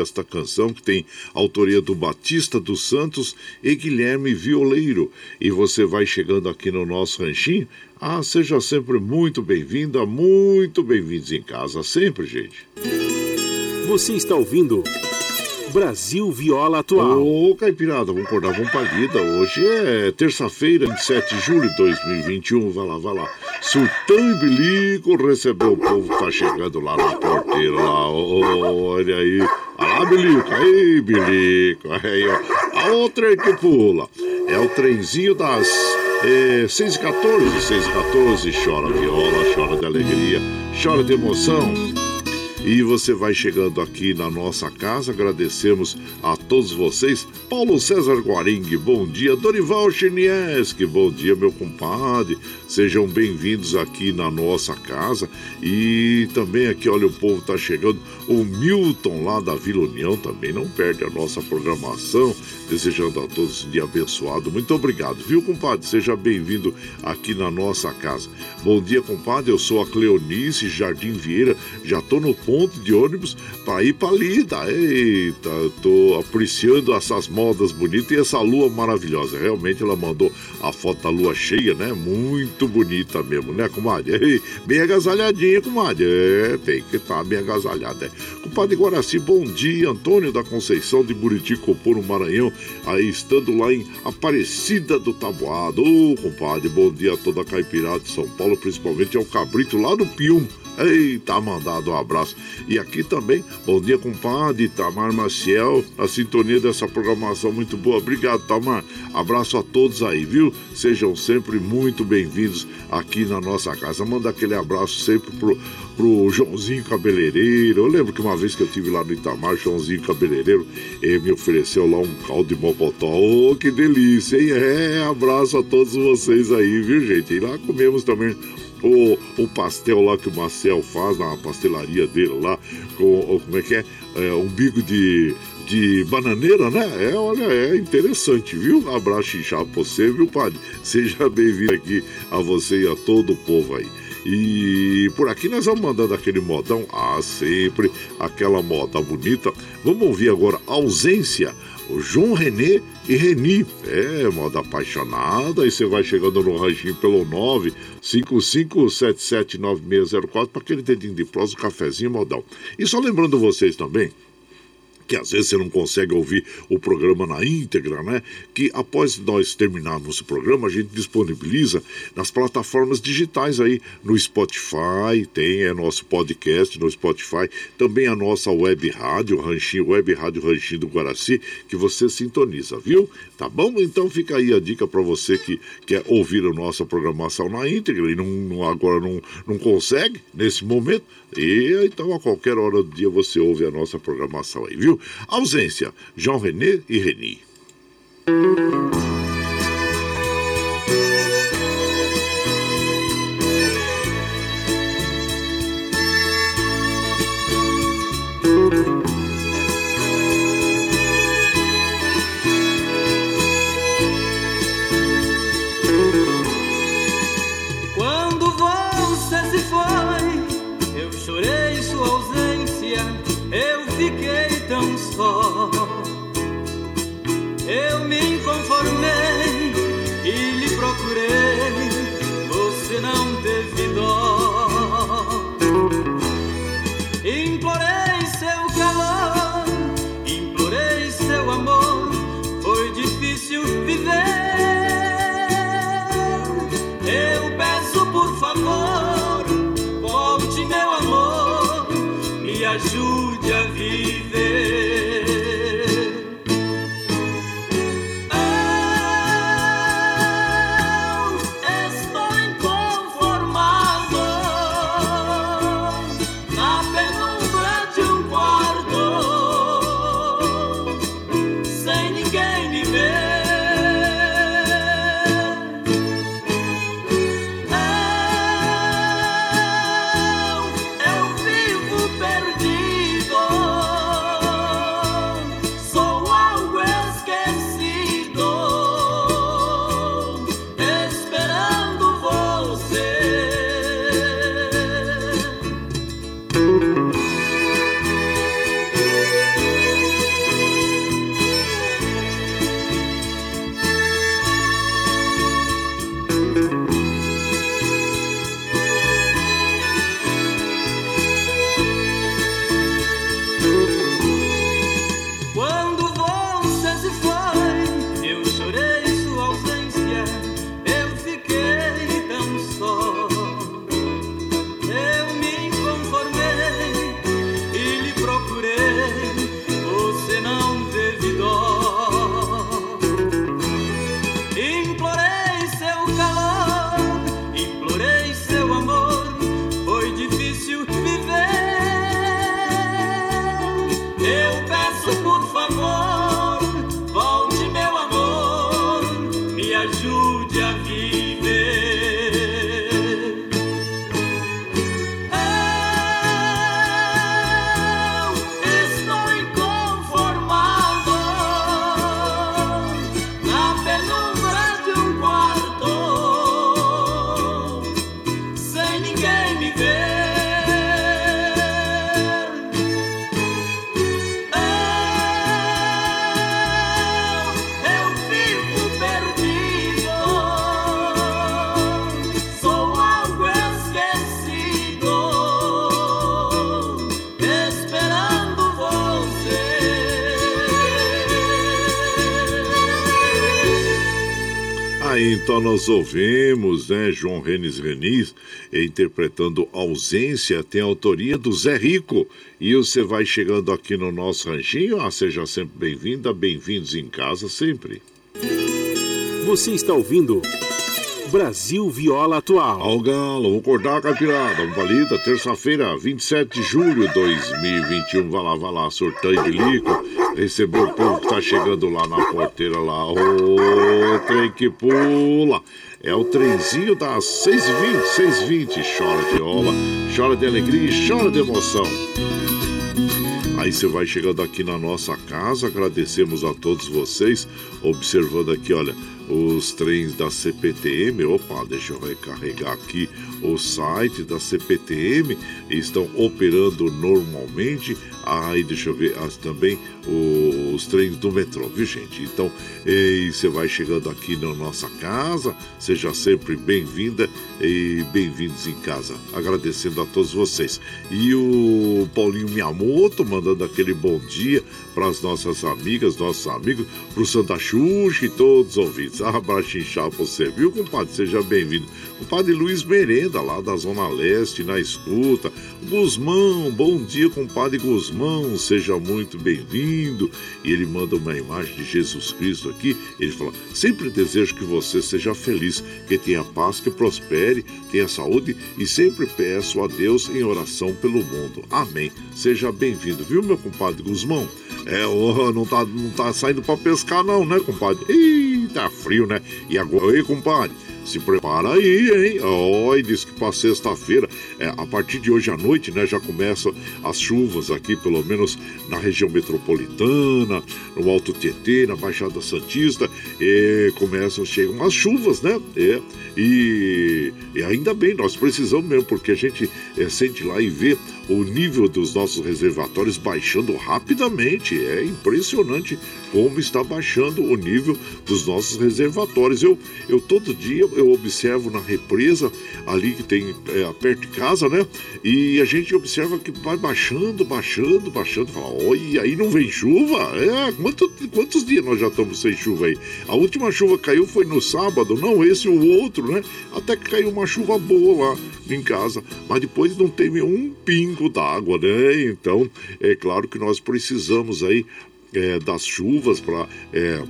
esta canção que tem autoria do Batista dos Santos e Guilherme Violeiro. E você vai chegando aqui no nosso ranchinho. Ah, seja sempre muito bem-vinda, muito bem-vindos em casa, sempre, gente. Você está ouvindo. Brasil Viola Atual. Ô, Caipirada, vamos acordar, vamos pra vida. Hoje é terça-feira, 27 de julho de 2021. Vai lá, vai lá. Sultão e Bilico recebeu o povo que tá chegando lá na porteira. Lá. olha aí. Olha lá, Bilico. Aí, Bilico. Aí, ó. A outra é que pula. É o trenzinho das É, 6 e 14, 6 e 14, chora viola, chora de alegria, chora de emoção. E você vai chegando aqui na nossa casa, agradecemos a todos vocês. Paulo César Guaring, bom dia. Dorival Chinieski, bom dia, meu compadre. Sejam bem-vindos aqui na nossa casa. E também aqui, olha, o povo tá chegando. O Milton lá da Vila União também não perde a nossa programação. Desejando a todos um dia abençoado. Muito obrigado, viu, compadre? Seja bem-vindo aqui na nossa casa. Bom dia, compadre. Eu sou a Cleonice Jardim Vieira. Já tô no ponto de ônibus para ir para Lida. Eita, eu tô apreciando essas modas bonitas e essa lua maravilhosa. Realmente ela mandou a foto da lua cheia, né? Muito bonita mesmo, né, comadre? Ei, bem agasalhadinha, comadre. É, tem que estar tá bem agasalhada. É. Compadre Guaraci, bom dia. Antônio da Conceição de Buriti, Copô, no Maranhão aí estando lá em Aparecida do Taboado. Ô, oh, compadre, bom dia a toda a caipirada de São Paulo, principalmente ao Cabrito lá do Pium. Eita, mandado um abraço. E aqui também, bom dia, compadre Tamar Maciel, a sintonia dessa programação muito boa. Obrigado, Tamar. Abraço a todos aí, viu? Sejam sempre muito bem-vindos aqui na nossa casa. Manda aquele abraço sempre pro, pro Joãozinho Cabeleireiro. Eu lembro que uma vez que eu tive lá no Itamar, Joãozinho Cabeleireiro ele me ofereceu lá um caldo de mocotó. Oh, que delícia, hein? É, abraço a todos vocês aí, viu, gente? E lá comemos também o, o pastel lá que o Marcel faz na pastelaria dele lá, com, como é que é? é umbigo de, de bananeira, né? É, olha, é interessante, viu? Abraço inchado pra você, viu, padre? Seja bem-vindo aqui a você e a todo o povo aí. E por aqui nós vamos mandando aquele modão, ah, sempre aquela moda bonita. Vamos ouvir agora Ausência, o João Renê e Reni. É, moda apaixonada. E você vai chegando no ranchinho pelo 955779604 para aquele dedinho de prosa, um cafezinho modão. E só lembrando vocês também que às vezes você não consegue ouvir o programa na íntegra, né? Que após nós terminarmos o programa, a gente disponibiliza nas plataformas digitais aí, no Spotify, tem é nosso podcast no Spotify, também a nossa web rádio, Ranchinho, web rádio Ranchinho do Guaraci, que você sintoniza, viu? Tá bom? Então fica aí a dica para você que quer ouvir a nossa programação na íntegra e não, agora não, não consegue nesse momento. E então a qualquer hora do dia você ouve a nossa programação aí, viu? Ausência, João René e Reni. Teve dó. Nós ouvimos, né, João Renes Renis interpretando Ausência, tem autoria do Zé Rico. E você vai chegando aqui no nosso ranchinho, ah, seja sempre bem-vinda, bem-vindos em casa sempre. Você está ouvindo Brasil Viola Atual. Ao galo, vou acordar, caipirada. Valida, terça-feira, 27 de julho de 2021. Vai lá, vai lá, sorteio de lico. Recebeu o povo que tá chegando lá na porteira lá. Ô, trem que pula. É o trenzinho das 6h20, 6h20. Chora de rola, chora de alegria e chora de emoção. Aí você vai chegando aqui na nossa casa, agradecemos a todos vocês, observando aqui, olha, os trens da CPTM. Opa, deixa eu recarregar aqui o site da CPTM. Estão operando normalmente. Aí, deixa eu ver as, também os trens do metrô, viu, gente? Então, você vai chegando aqui na nossa casa, seja sempre bem-vinda e bem-vindos em casa. Agradecendo a todos vocês. E o Paulinho Miyamoto mandando aquele bom dia para as nossas amigas, nossos amigos, para o Santa Xuxa e todos os ouvintes. Abraço inchado você, viu, compadre? Seja bem-vindo. O padre Luiz Merenda, lá da Zona Leste, na escuta. Guzmão, bom dia, compadre Guzmão, seja muito bem-vindo. E ele manda uma imagem de Jesus Cristo aqui. Ele fala: Sempre desejo que você seja feliz, que tenha paz, que prospere, tenha saúde e sempre peço a Deus em oração pelo mundo. Amém. Seja bem-vindo, viu, meu compadre Guzmão? É, oh, não, tá, não tá saindo pra pescar, não, né, compadre? Ih, tá frio, né? E agora, aí, compadre? Se prepara aí, hein? Oi, diz que para sexta-feira, é, a partir de hoje à noite, né, já começam as chuvas aqui, pelo menos na região metropolitana, no Alto Tietê, na Baixada Santista, e começam, chegam as chuvas, né? É, e, e ainda bem, nós precisamos mesmo, porque a gente é, sente lá e vê o nível dos nossos reservatórios baixando rapidamente. É impressionante como está baixando o nível dos nossos reservatórios. Eu, eu todo dia eu observo na represa ali que tem é, perto de casa, né? E a gente observa que vai baixando, baixando, baixando. Fala, olha, aí não vem chuva? É, quanto, quantos dias nós já estamos sem chuva aí? A última chuva caiu foi no sábado, não esse o outro, né? Até que caiu uma chuva boa lá em casa, mas depois não teve um pingo d'água, né? Então, é claro que nós precisamos aí é, das chuvas para é,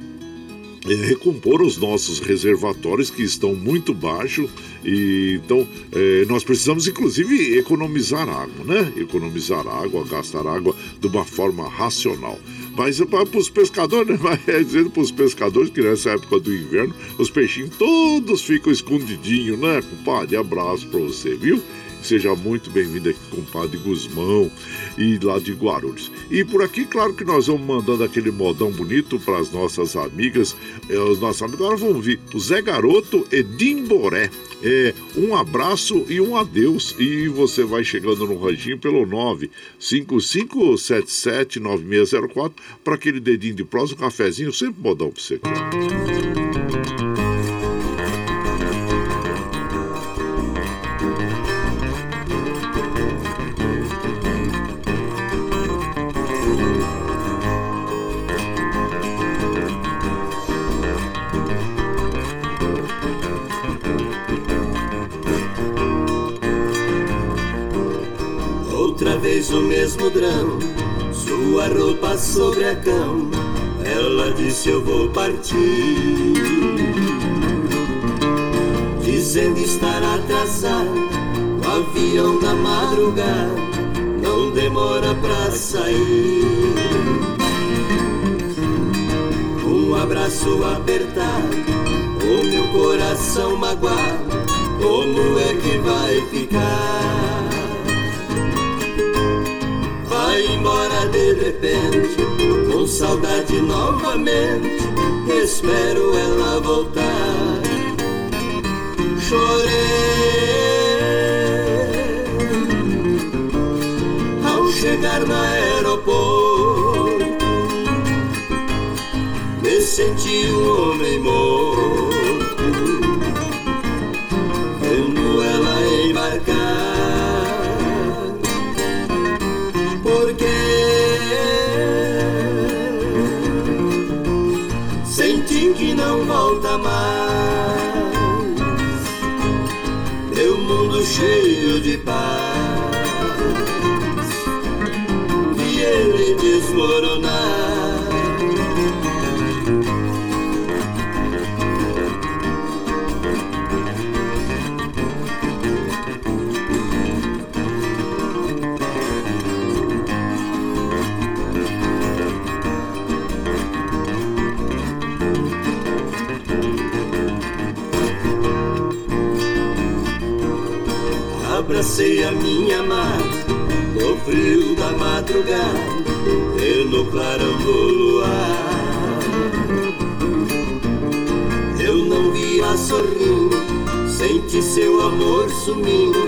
é, recompor os nossos reservatórios que estão muito baixos e então é, nós precisamos inclusive economizar água, né? Economizar água, gastar água de uma forma racional. Mas é para os pescadores, né? Mas é dizendo para os pescadores que nessa época do inverno os peixinhos todos ficam escondidinhos, né, compadre? Abraço para você, viu? Seja muito bem-vindo aqui, compadre Guzmão, e lá de Guarulhos. E por aqui, claro que nós vamos mandando aquele modão bonito para as nossas amigas, é, os nossos amigos. Agora vamos ver o Zé Garoto e Dimboré. É, um abraço e um adeus. E você vai chegando no ranchinho pelo 955779604 para aquele dedinho de prosa, um cafezinho, sempre modão para você aqui. Mesmo drão, sua roupa sobre a cama. Ela disse: Eu vou partir, dizendo estar atrasada. O avião da madrugada não demora pra sair. Um abraço apertado, o meu coração magoado, como é que vai ficar? Embora de repente, com saudade novamente, espero ela voltar. Chorei ao chegar no aeroporto, me senti um homem morto. Cheio de paz. Abracei a minha amada no frio da madrugada e no clarão do luar. Eu não via sorrindo, senti seu amor sumindo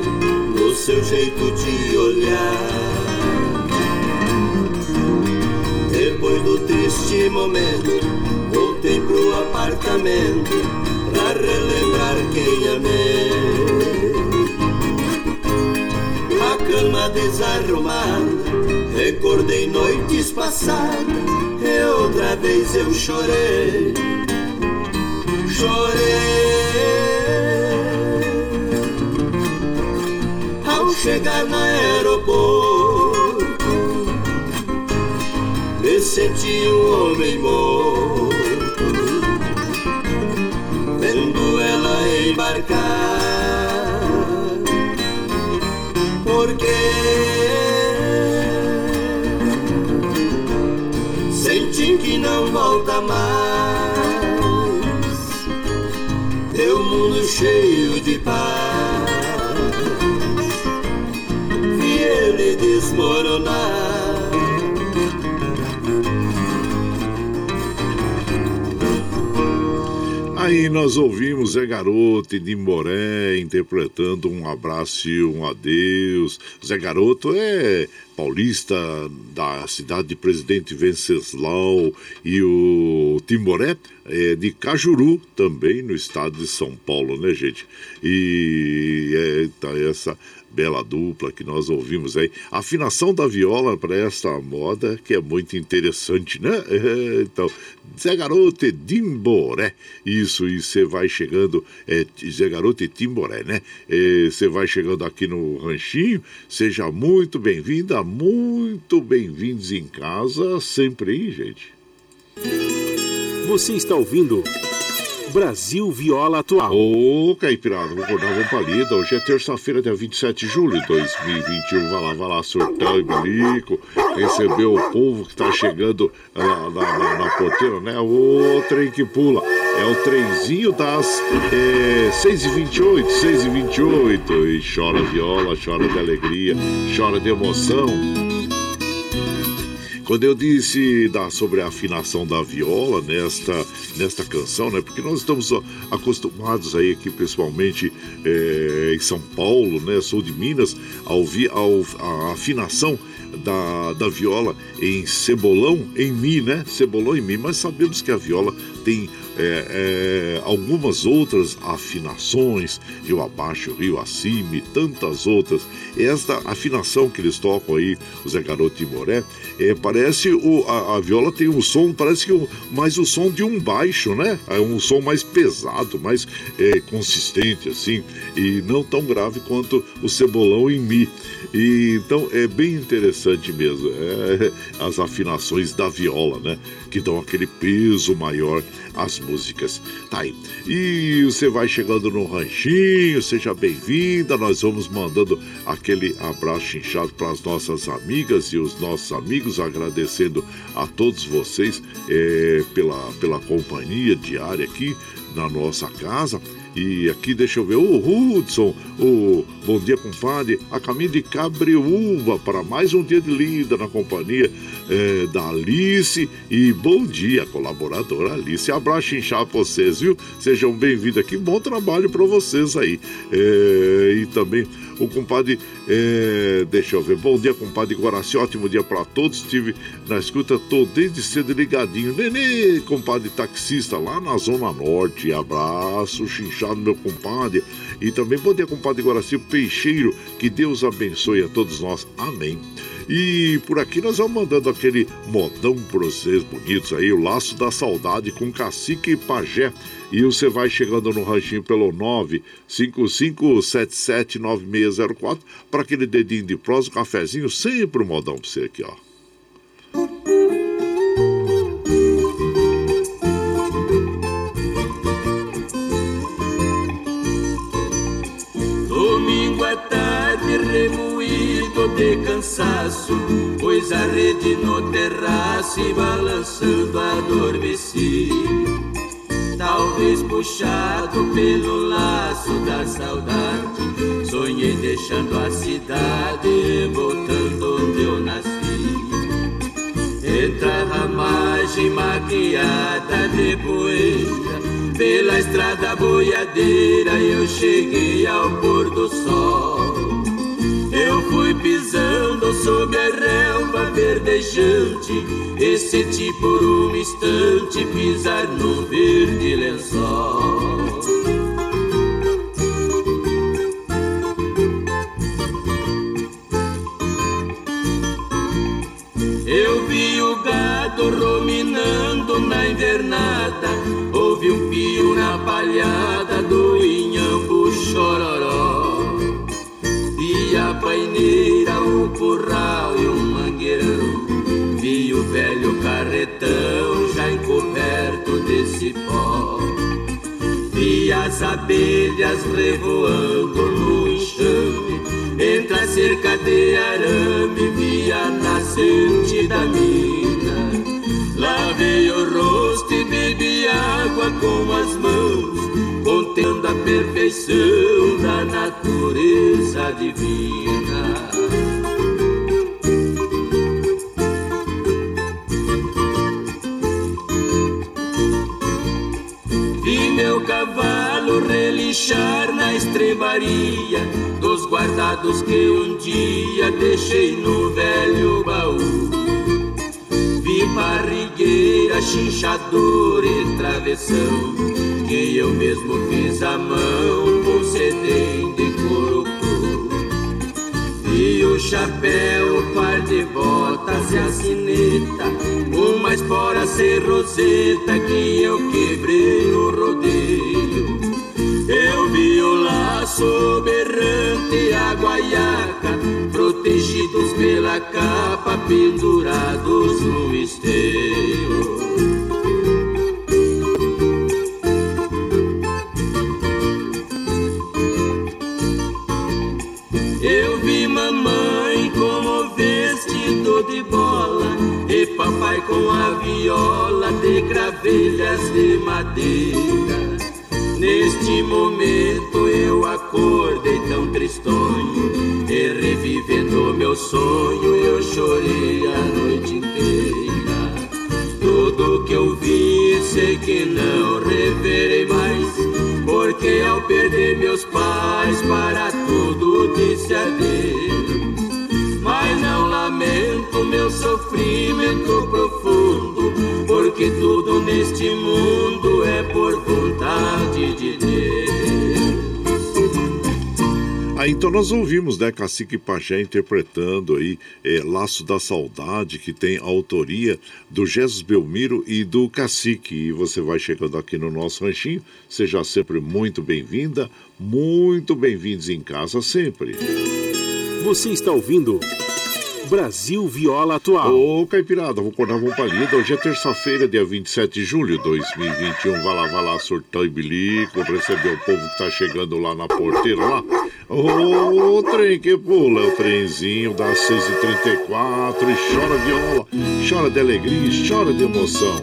no seu jeito de olhar. Depois do triste momento, voltei pro apartamento pra relembrar quem amei cama desarrumada. Recordei noites passadas e outra vez eu chorei. Chorei ao chegar no aeroporto. Me senti um homem morto, vendo ela embarcar volta mais. Teu mundo cheio de paz, vi ele desmoronar. Aí nós ouvimos Zé Garoto de Moré interpretando um abraço e um adeus. Zé Garoto é paulista da cidade de Presidente Venceslau e o Timboré é de Cajuru, também no estado de São Paulo, né, gente? E é, tá essa bela dupla que nós ouvimos aí. Afinação da viola para esta moda que é muito interessante, né? Então, Zé Garoto e Timboré. Isso, e você vai chegando, é, Zé Garoto e Timboré, né? Você vai chegando aqui no Ranchinho, seja muito bem-vinda, muito bem-vindos em casa, sempre aí, gente. Você está ouvindo. Brasil Viola Atual. Ô, Caipirada, vou acordar, vamos pra lida. Hoje é terça-feira, dia 27 de julho de 2021. Vai lá, vai lá, surtão e bilico. Recebeu o povo que tá chegando lá, lá, lá na porteira, né? O trem que pula. É o trenzinho das é, 6h28, 6h28. E chora viola, chora de alegria, chora de emoção. Quando eu disse da, sobre a afinação da viola nesta, nesta canção, né? Porque nós estamos acostumados aí aqui, principalmente é, em São Paulo, né? Sou de Minas, a ouvir a, a afinação da, da viola em cebolão em mi, né? Cebolão em mi, mas sabemos que a viola tem é, é, algumas outras afinações, rio abaixo, rio acima e tantas outras. Esta afinação que eles tocam aí, o Zé Garoto e Moré, é, parece o, a, a, viola tem um som, parece que o, mais o som de um baixo, né? É um som mais pesado, mais é, consistente assim, e não tão grave quanto o cebolão em mi. E, então é bem interessante mesmo, é, as afinações da viola, né? Que dão aquele peso maior às músicas. Tá aí. E você vai chegando no ranchinho, seja bem-vinda. Nós vamos mandando aquele abraço inchado para as nossas amigas e os nossos amigos, agradecendo a todos vocês é, pela, pela companhia diária aqui na nossa casa. E aqui, deixa eu ver, o Hudson, o Bom Dia Compadre, a caminho de Cabreúva para mais um dia de lida na companhia é, da Alice. E bom dia, colaboradora Alice. Abraço inchado pra vocês, viu? Sejam bem-vindos aqui, bom trabalho para vocês aí. É, e também o compadre, é, deixa eu ver, bom dia, compadre Guaraci, ótimo dia para todos. Estive na escuta, tô desde cedo ligadinho. Nenê, compadre taxista lá na Zona Norte. Abraço, chinchado, meu compadre. E também bom dia, compadre Guaraci Peixeiro. Que Deus abençoe a todos nós. Amém. E por aqui nós vamos mandando aquele modão para vocês bonitos aí, o Laço da Saudade com Cacique e Pajé. E você vai chegando no ranchinho pelo 955779604 para aquele dedinho de prosa, um cafezinho, sempre um modão para você aqui, ó. Domingo à tarde remoído de cansaço, pois a rede no terraço e balançando adormeci talvez puxado pelo laço da saudade. Sonhei deixando a cidade, voltando onde eu nasci. Entre a ramagem maquiada de poeira, pela estrada boiadeira eu cheguei ao pôr do sol. Eu fui pisando sob a relva verdejante E senti por um instante pisar no verde lençol. Eu vi o gado rominando na invernada Ouvi um pio na palhada do inhambu chororó. Vi a carretão já encoberto de cipó Vi as abelhas revoando no enxame. Entre a cerca de arame vi a nascente da mina. Lavei o rosto e bebi água com as mãos contendo a perfeição da natureza divina. Cavalo relinchar na estrebaria dos guardados que um dia deixei no velho baú. Vi barrigueira, chinchador e travessão que eu mesmo fiz à mão com sedem de cru. E o chapéu, o par de botas e a sineta, uma espora sem roseta que eu quebrei no rodeio. Eu vi e a guaiaca, protegidos pela capa, pendurados no esteio. de bola e papai com a viola de gravelhas de madeira. Neste momento sonho eu chorei a noite inteira. Tudo que eu vi sei que não reverei mais, porque ao perder meus pais para tudo disse adeus. Mas não lamento meu sofrimento então nós ouvimos, né, Cacique Pajé interpretando aí é, Laço da Saudade, que tem a autoria do Jesus Belmiro e do Cacique. E você vai chegando aqui no nosso ranchinho, seja sempre muito bem-vinda, muito bem-vindos em casa sempre. Você está ouvindo Brasil Viola Atual. Ô, Caipirada, vou acordar uma palida. Hoje é terça-feira, dia 27 de julho de 2021. Vai lá, vai lá, surtão e bilico, receber o povo que tá chegando lá na porteira lá. Ô, o trem que pula, o trenzinho das 6h34 e chora viola, chora de alegria, chora de emoção.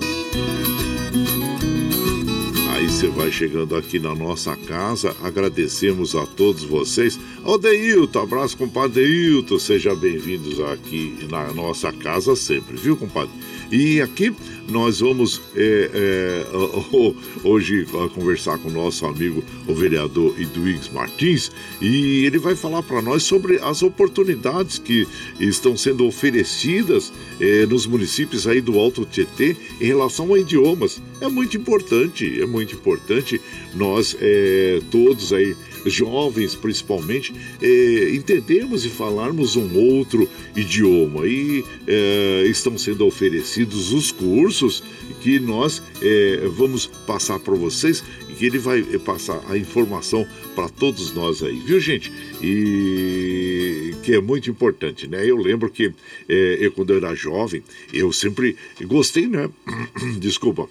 Aí você vai chegando aqui na nossa casa. Agradecemos a todos vocês. Ao Deilton, abraço, compadre Deilton. Seja bem-vindos aqui na nossa casa sempre, viu, compadre? E aqui nós vamos é, é, hoje conversar com o nosso amigo, o vereador Eduígues Martins, e ele vai falar para nós sobre as oportunidades que estão sendo oferecidas é, nos municípios aí do Alto Tietê em relação a idiomas. É muito importante, é muito importante nós é, todos aí jovens principalmente, é, entendermos e falarmos um outro idioma. E é, estão sendo oferecidos os cursos que nós é, vamos passar para vocês e que ele vai passar a informação para todos nós aí, viu gente? E que é muito importante, né? Eu lembro que eu quando eu era jovem, eu sempre gostei, né? Desculpa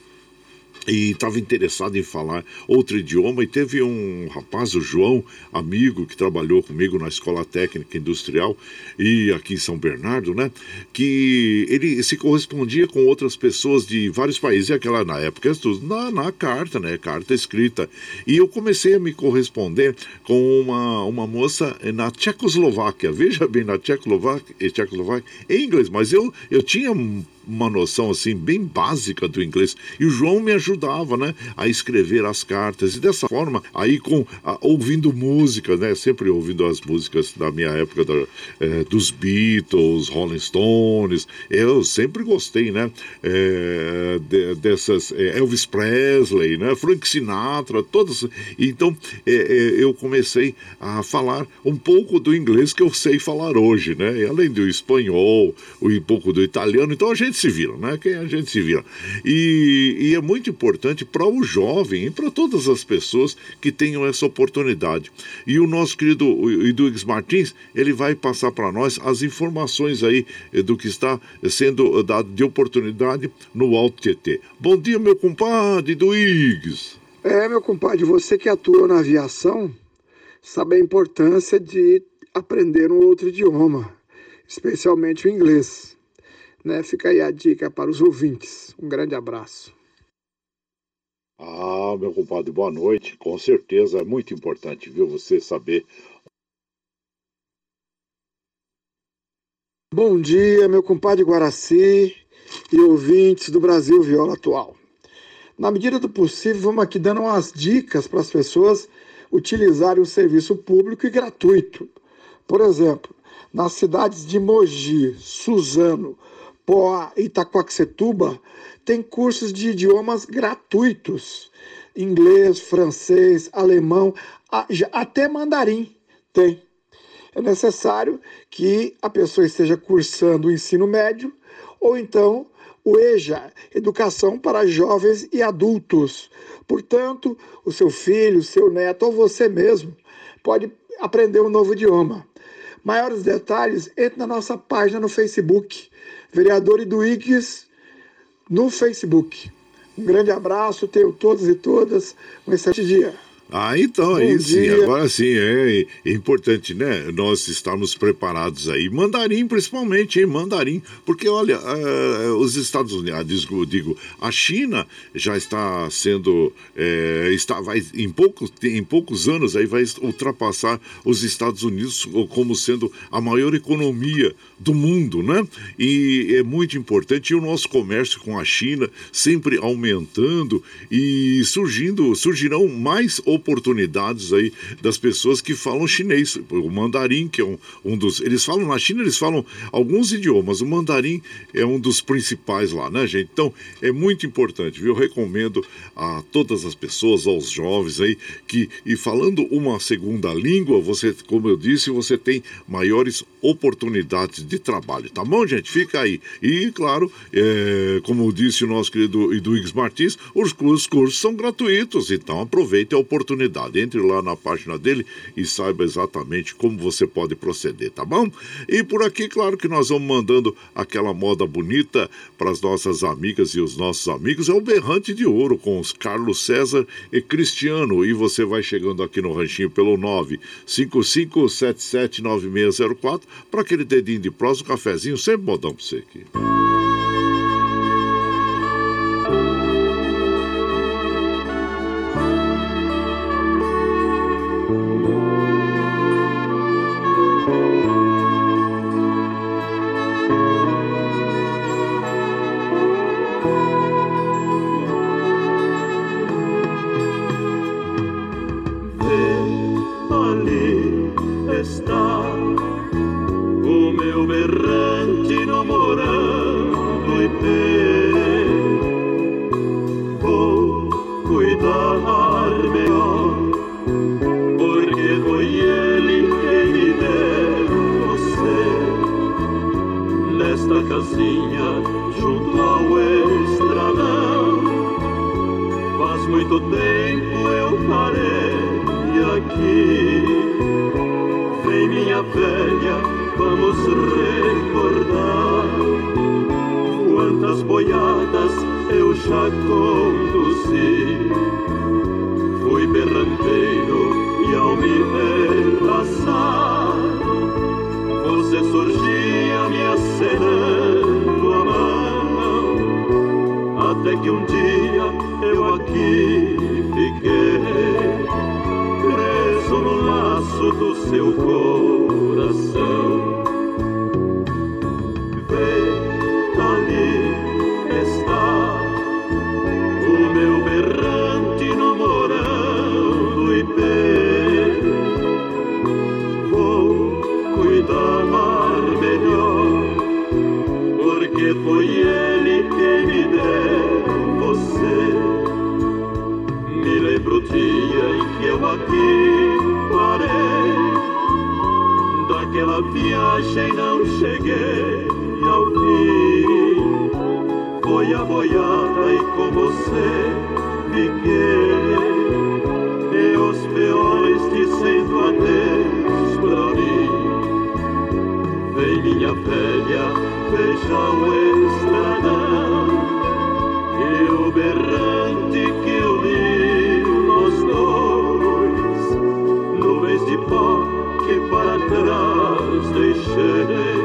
e estava interessado em falar outro idioma e teve um rapaz, o João, amigo que trabalhou comigo na Escola Técnica Industrial e aqui em São Bernardo, né, que ele se correspondia com outras pessoas de vários países, e aquela na época na, na carta, né, carta escrita. E eu comecei a me corresponder com uma, uma moça na Tchecoslováquia, veja bem, na Tchecoslováquia, Tchecoslováquia em inglês, mas eu, eu tinha uma noção assim bem básica do inglês. E o João me ajudava, né, a escrever as cartas e dessa forma, aí com a, ouvindo música, né, sempre ouvindo as músicas da minha época da, é, dos Beatles, Rolling Stones. Eu sempre gostei, né, é, de, dessas é, Elvis Presley, né, Frank Sinatra, todas. Então eu comecei a falar um pouco do inglês que eu sei falar hoje, né, e além do espanhol, um pouco do italiano. Então a gente gente se vira, né? Que a gente se vira. E, e é muito importante para o jovem e para todas as pessoas que tenham essa oportunidade. E o nosso querido Eduardo Martins, ele vai passar para nós as informações aí eh, do que está sendo dado de oportunidade no Alto Tietê. Bom dia, meu compadre Eduígues. É, meu compadre, você que atua na aviação, sabe a importância de aprender um outro idioma, especialmente o inglês. Né? Fica aí a dica para os ouvintes. Um grande abraço. Ah, meu compadre, boa noite. Com certeza é muito importante, viu, você saber. Bom dia, meu compadre Guaraci e ouvintes do Brasil Viola Atual. Na medida do possível, vamos aqui dando umas dicas para as pessoas utilizarem o serviço público e gratuito. Por exemplo, nas cidades de Mogi, Suzano, Poá e Itacoaxetuba tem cursos de idiomas gratuitos. Inglês, francês, alemão, até mandarim tem. É necessário que a pessoa esteja cursando o ensino médio ou então o EJA, Educação para Jovens e Adultos. Portanto, o seu filho, seu neto ou você mesmo pode aprender um novo idioma. Maiores detalhes, entre na nossa página no Facebook, vereador Iduígues, no Facebook. Um grande abraço, tenho todos e todas um excelente dia. Ah, então, aí sim, agora sim, é, é, importante, né? Nós estarmos preparados aí. Mandarim, principalmente, hein? Mandarim. Porque, olha, uh, os Estados Unidos, ah, digo, digo, a China já está sendo. É, está, vai, em, poucos, em poucos anos aí vai ultrapassar os Estados Unidos como sendo a maior economia do mundo, né? E é muito importante. E o nosso comércio com a China sempre aumentando e surgindo, surgirão mais oportunidades oportunidades aí das pessoas que falam chinês. O mandarim, que é um, um dos. Eles falam na China, eles falam alguns idiomas. O mandarim é um dos principais lá, né, gente? Então, é muito importante, viu? Eu recomendo a todas as pessoas, aos jovens aí, que, e falando uma segunda língua, você, como eu disse, você tem maiores oportunidades de trabalho, tá bom, gente? Fica aí. E, claro, é, como disse o nosso querido Eduígues Martins, os cursos, cursos são gratuitos, então aproveite a oportunidade oportunidade. Entre lá na página dele e saiba exatamente como você pode proceder, tá bom? E por aqui, claro que nós vamos mandando aquela moda bonita para as nossas amigas e os nossos amigos. É o Berrante de Ouro com os Carlos César e Cristiano. E você vai chegando aqui no ranchinho pelo 955779604 para aquele dedinho de prosa, um cafezinho, sempre modão para você aqui. Vem minha velha veja o estradão e o berrante que uniu nós dois, nuvens de pó que para trás deixei,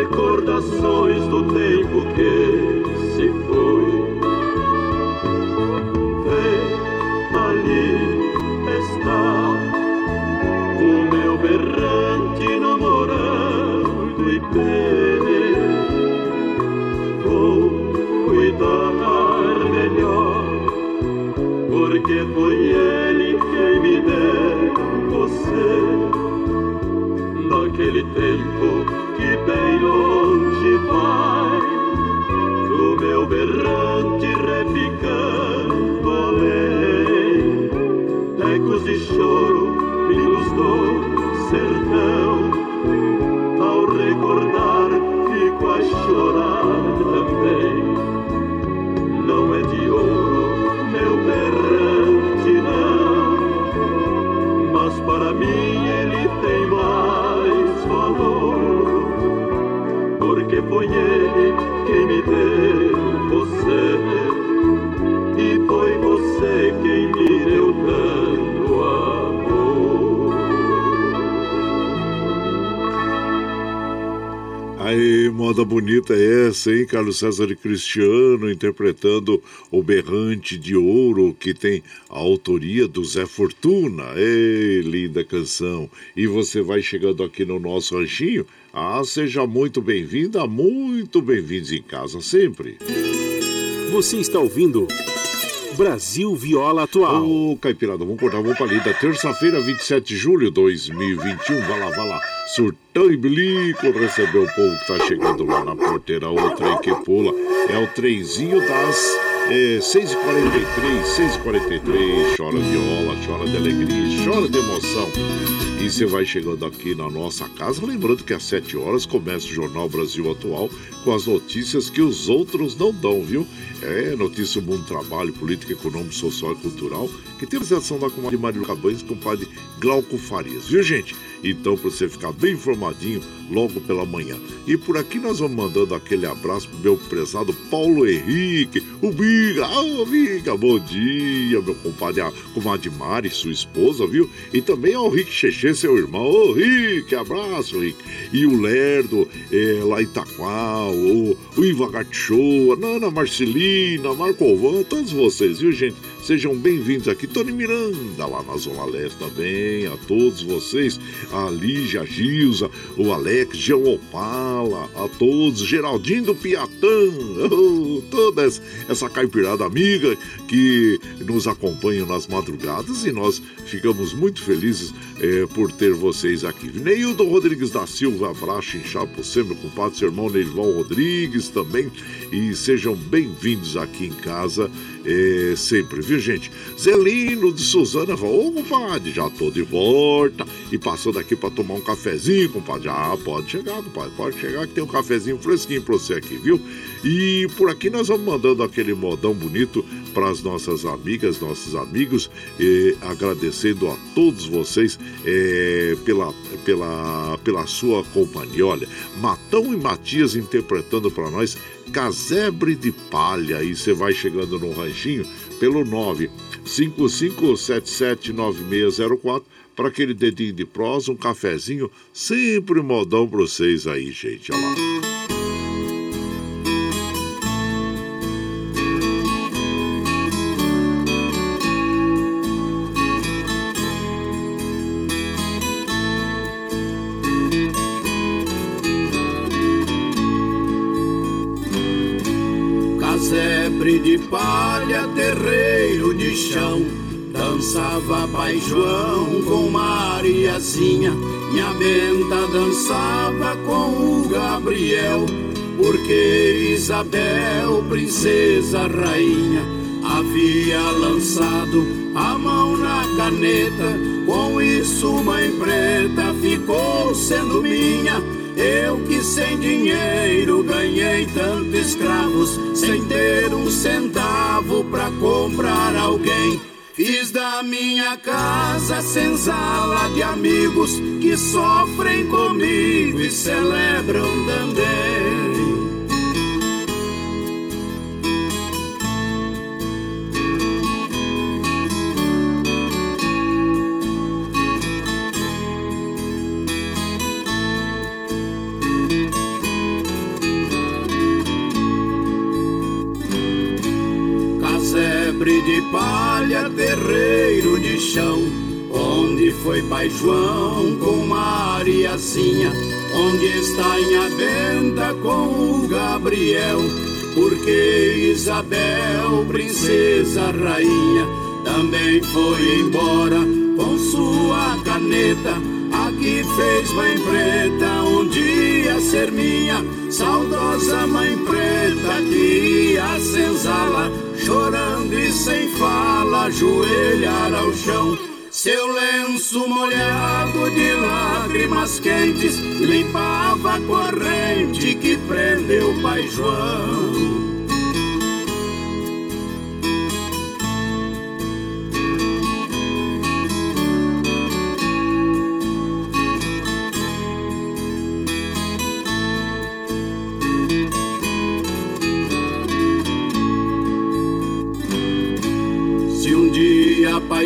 recordações do tempo que tempo que bem longe vai, do meu berrante reficando além, ecos de choro vindos do sertão. Ao recordar, fico a chorar também. Não é de ouro meu berrante não, mas para mim moda bonita é essa, hein? Carlos César e Cristiano interpretando o Berrante de Ouro, que tem a autoria do Zé Fortuna. Ei, linda canção! E você vai chegando aqui no nosso ranchinho? Ah, seja muito bem-vinda, muito bem-vindos em casa sempre. Você está ouvindo. Brasil Viola Atual. Ô, oh, Caipirada, vamos cortar, vamos pra lida. Terça-feira, 27 de julho de 2021. Vai lá, vai lá. Surtão e bilico recebeu o povo que tá chegando lá na porteira. O trem que pula é o trenzinho das é, 6h43, 6h43. Chora viola, chora de alegria, chora de emoção. E você vai chegando aqui na nossa casa, lembrando que às 7 horas começa o Jornal Brasil Atual com as notícias que os outros não dão, viu? É, notícia do mundo trabalho, política, econômica, social e cultural, que tem a apresentação da comadre Marília Cabanes com o padre Glauco Farias, viu gente? Então, para você ficar bem informadinho logo pela manhã. E por aqui nós vamos mandando aquele abraço pro meu prezado Paulo Henrique, o Biga, ah, Biga, bom dia, meu compadre, a comadre Mari, sua esposa, viu? E também ao Rick Cheche, seu irmão, ô Rick, abraço, Rick. E o Lerdo, é, lá em o, o Iva Gatchoa, a Nana Marcelina, Marco Alvan, todos vocês, viu, gente? Sejam bem-vindos aqui. Tony Miranda, lá na Zona Leste também. A todos vocês. A Lígia, Gilza, o Alex, Jean Opala. A todos. Geraldinho do Piatã. Toda essa caipirada amiga que nos acompanha nas madrugadas. E nós ficamos muito felizes é, por por ter vocês aqui. Neildo Rodrigues da Silva, abraço inchado por sempre, compadre, seu irmão Neilval Rodrigues também. E sejam bem-vindos aqui em casa é, sempre, viu gente? Zelino de Suzana falou, ô compadre, já tô de volta. E passando aqui para tomar um cafezinho, compadre. Ah, pode chegar, compadre, pode chegar que tem um cafezinho fresquinho para você aqui, viu? E por aqui nós vamos mandando aquele modão bonito para as nossas amigas, nossos amigos, agradecendo a todos vocês é, pela, pela, pela sua companhia. Olha, Matão e Matias interpretando para nós Casebre de Palha. E você vai chegando no ranchinho pelo 955779604 para aquele dedinho de prosa, um cafezinho, sempre modão para vocês aí, gente. Olha lá. Palha, terreiro de chão. Dançava Pai João com Mariazinha, minha benta dançava com o Gabriel, porque Isabel, princesa rainha, havia lançado a mão na caneta. Com isso, mãe preta ficou sendo minha eu que sem dinheiro ganhei tantos escravos, sem ter um centavo pra comprar alguém. Fiz da minha casa senzala de amigos que sofrem comigo e celebram também. De palha, terreiro de chão, onde foi Pai João com Mariazinha, onde está em Abenda com o Gabriel, porque Isabel, princesa rainha, também foi embora com sua caneta. Aqui fez mãe preta um dia ser minha, saudosa mãe preta que ia senzala chorando e sem fala, ajoelhar ao chão. Seu lenço molhado de lágrimas quentes limpava a corrente que prendeu Pai João.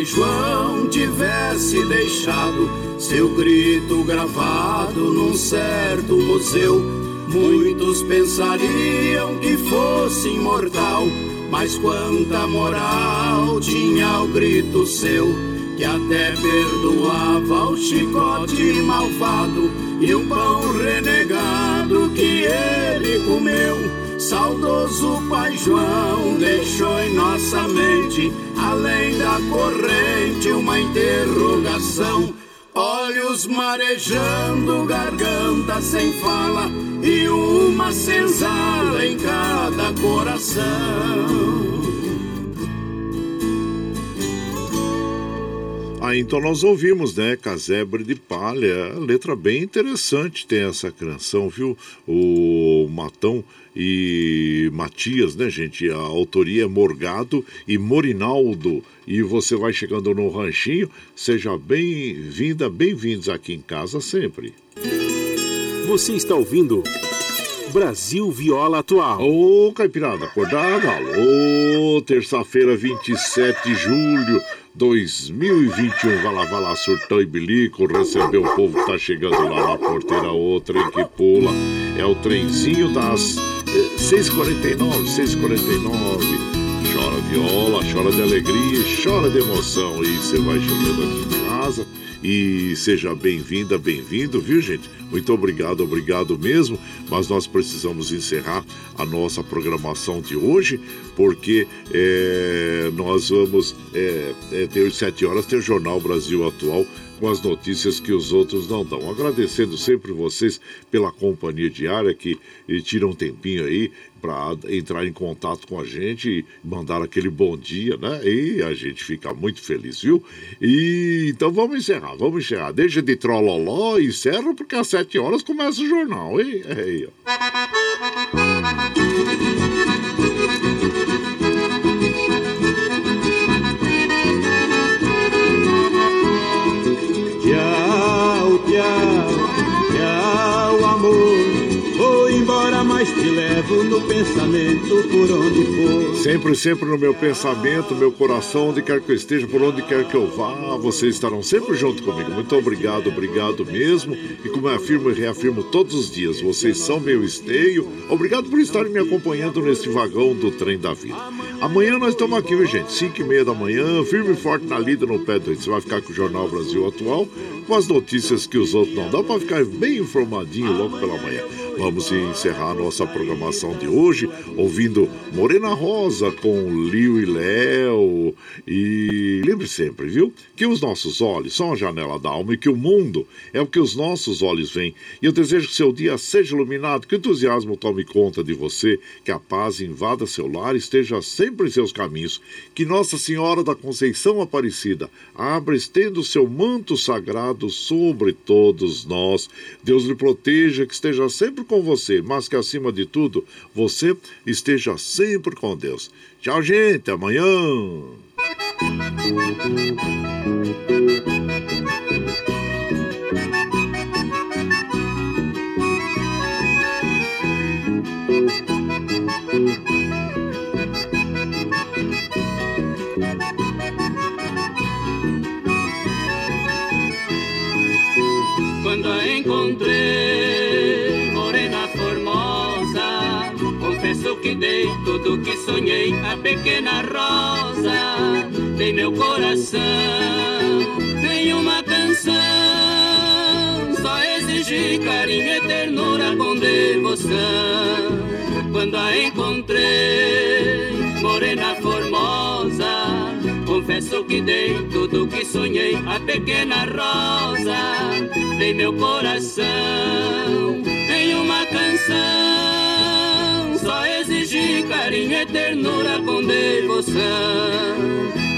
João tivesse deixado seu grito gravado num certo museu, muitos pensariam que fosse imortal. Mas quanta moral tinha o grito seu, que até perdoava o chicote malvado e o pão renegado que ele comeu. Saudoso Pai João deixou em nossa mente, além da corrente, uma interrogação. Olhos marejando, garganta sem fala e uma senzala em cada coração. Ah, então nós ouvimos, né? Casebre de Palha, letra bem interessante tem essa canção, viu? O Matão e Matias, né, gente? A autoria é Morgado e Morinaldo. E você vai chegando no ranchinho, seja bem-vinda, bem-vindos aqui em casa sempre. Você está ouvindo Brasil Viola Atual. Ô, Caipirada, acordada? Alô, terça-feira, 27 de julho 2021. Vai lá, vai lá, surtão e bilico, receber o povo tá chegando lá na porteira, outra trem que pula. É o trenzinho das 6h49, 6h49. Chora viola, chora de alegria, chora de emoção. E você vai chegando aqui em casa. E seja bem-vinda, bem-vindo, viu, gente? Muito obrigado, obrigado mesmo. Mas nós precisamos encerrar a nossa programação de hoje, porque é, nós vamos é, é, ter às 7 horas, ter o Jornal Brasil Atual com as notícias que os outros não dão. Agradecendo sempre vocês pela companhia diária que tiram um tempinho aí para entrar em contato com a gente e mandar aquele bom dia, né? E a gente fica muito feliz, viu? E então vamos encerrar, vamos encerrar. Deixa de trololó encerra, porque às sete horas começa o jornal, hein? É aí, ó. Bravo. Pensamento por onde for. Sempre, sempre no meu pensamento, meu coração, onde quer que eu esteja, por onde quer que eu vá, vocês estarão sempre junto comigo. Muito obrigado, obrigado mesmo. E como eu afirmo e reafirmo todos os dias, vocês são meu esteio. Obrigado por estarem me acompanhando neste vagão do trem da vida. Amanhã nós estamos aqui, viu, gente? 5 e meia da manhã, firme e forte na lida no pé do Você vai ficar com o Jornal Brasil Atual, com as notícias que os outros não dão, para ficar bem informadinho logo pela manhã. Vamos encerrar nossa programação de hoje ouvindo Morena Rosa com Liu e Léo. E lembre sempre, viu, que os nossos olhos são a janela da alma e que o mundo é o que os nossos olhos veem. E eu desejo que seu dia seja iluminado, que o entusiasmo tome conta de você, que a paz invada seu lar e esteja sempre em seus caminhos. Que Nossa Senhora da Conceição Aparecida abra estenda o seu manto sagrado sobre todos nós. Deus lhe proteja, que esteja sempre com você, mas que acima de tudo você esteja sempre com Deus. Tchau, gente, amanhã. Dei tudo que sonhei, a pequena rosa, dei meu coração, tem uma canção, só exigi carinho e ternura com devoção. Quando a encontrei, morena formosa, confesso que dei tudo que sonhei, a pequena rosa, dei meu coração em uma canção. Carinho e ternura com devoção.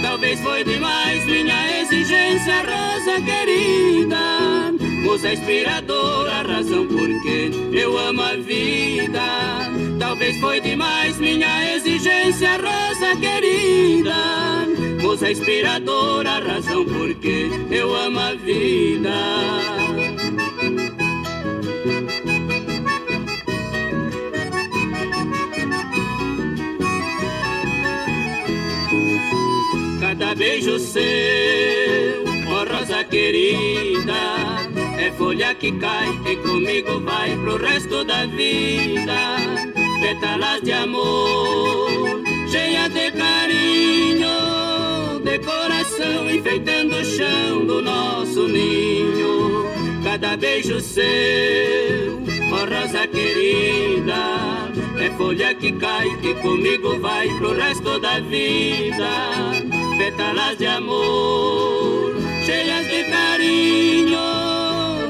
Talvez foi demais minha exigência, rosa querida. Musa inspiradora, a razão porque eu amo a vida. Talvez foi demais minha exigência, rosa querida. Musa inspiradora, a razão porque eu amo a vida. Beijo seu, oh rosa querida, é folha que cai e comigo vai pro resto da vida. Pétalas de amor, cheia de carinho, de coração enfeitando o chão do nosso ninho. Cada beijo seu, oh rosa querida, é folha que cai e comigo vai pro resto da vida. Pétalas de amor, cheias de carinho,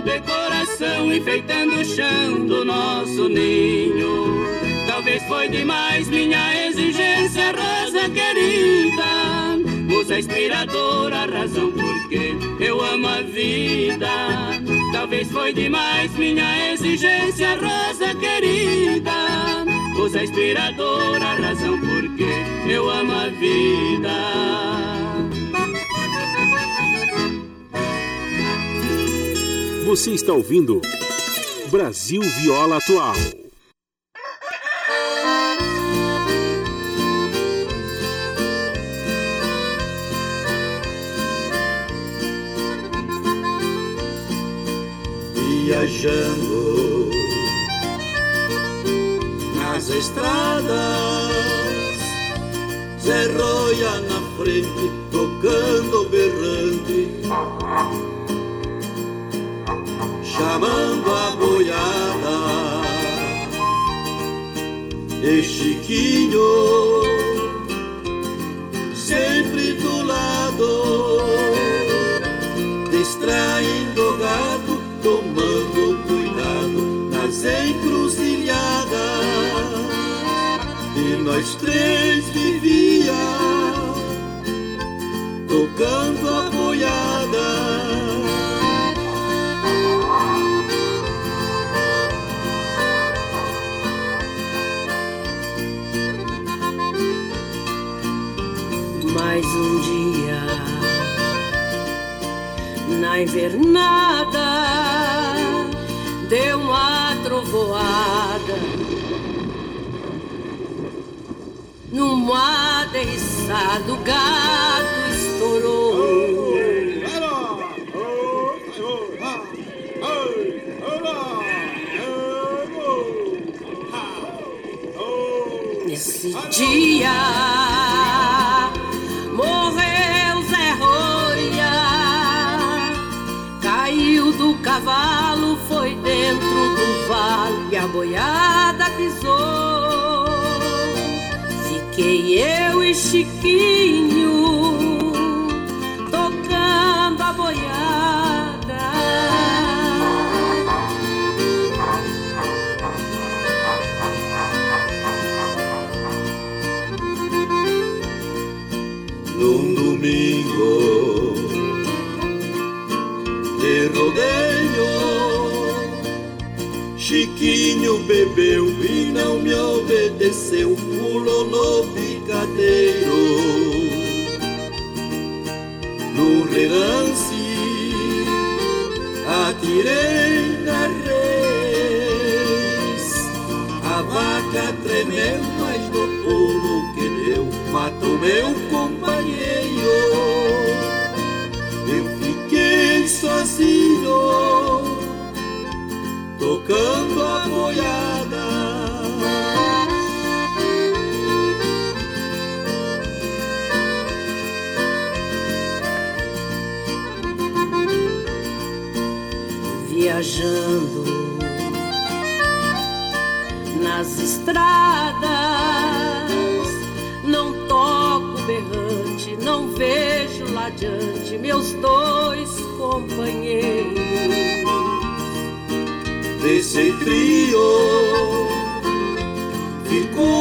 de coração enfeitando o chão do nosso ninho. Talvez foi demais minha exigência, rosa querida. Musa inspiradora, razão porque eu amo a vida. Talvez foi demais minha exigência, rosa querida. Musa inspiradora, a razão porque eu amo a vida. Você está ouvindo Brasil Viola Atual. Viajando estradas, Zé Roia na frente, tocando, berrando berrante, chamando a boiada. E Chiquinho, sempre do lado, nós três vivíamos tocando a boiada. Mais um dia na invernada deu uma trovoada num aderriçado gado estourou. Nesse dia Fiquei eu e Chiquinho domingo de rodeio. Chiquinho bebeu e não me obedeceu, pulou no Viajando nas estradas, não toco berrante, não vejo lá adiante meus dois companheiros. Desse trio ficou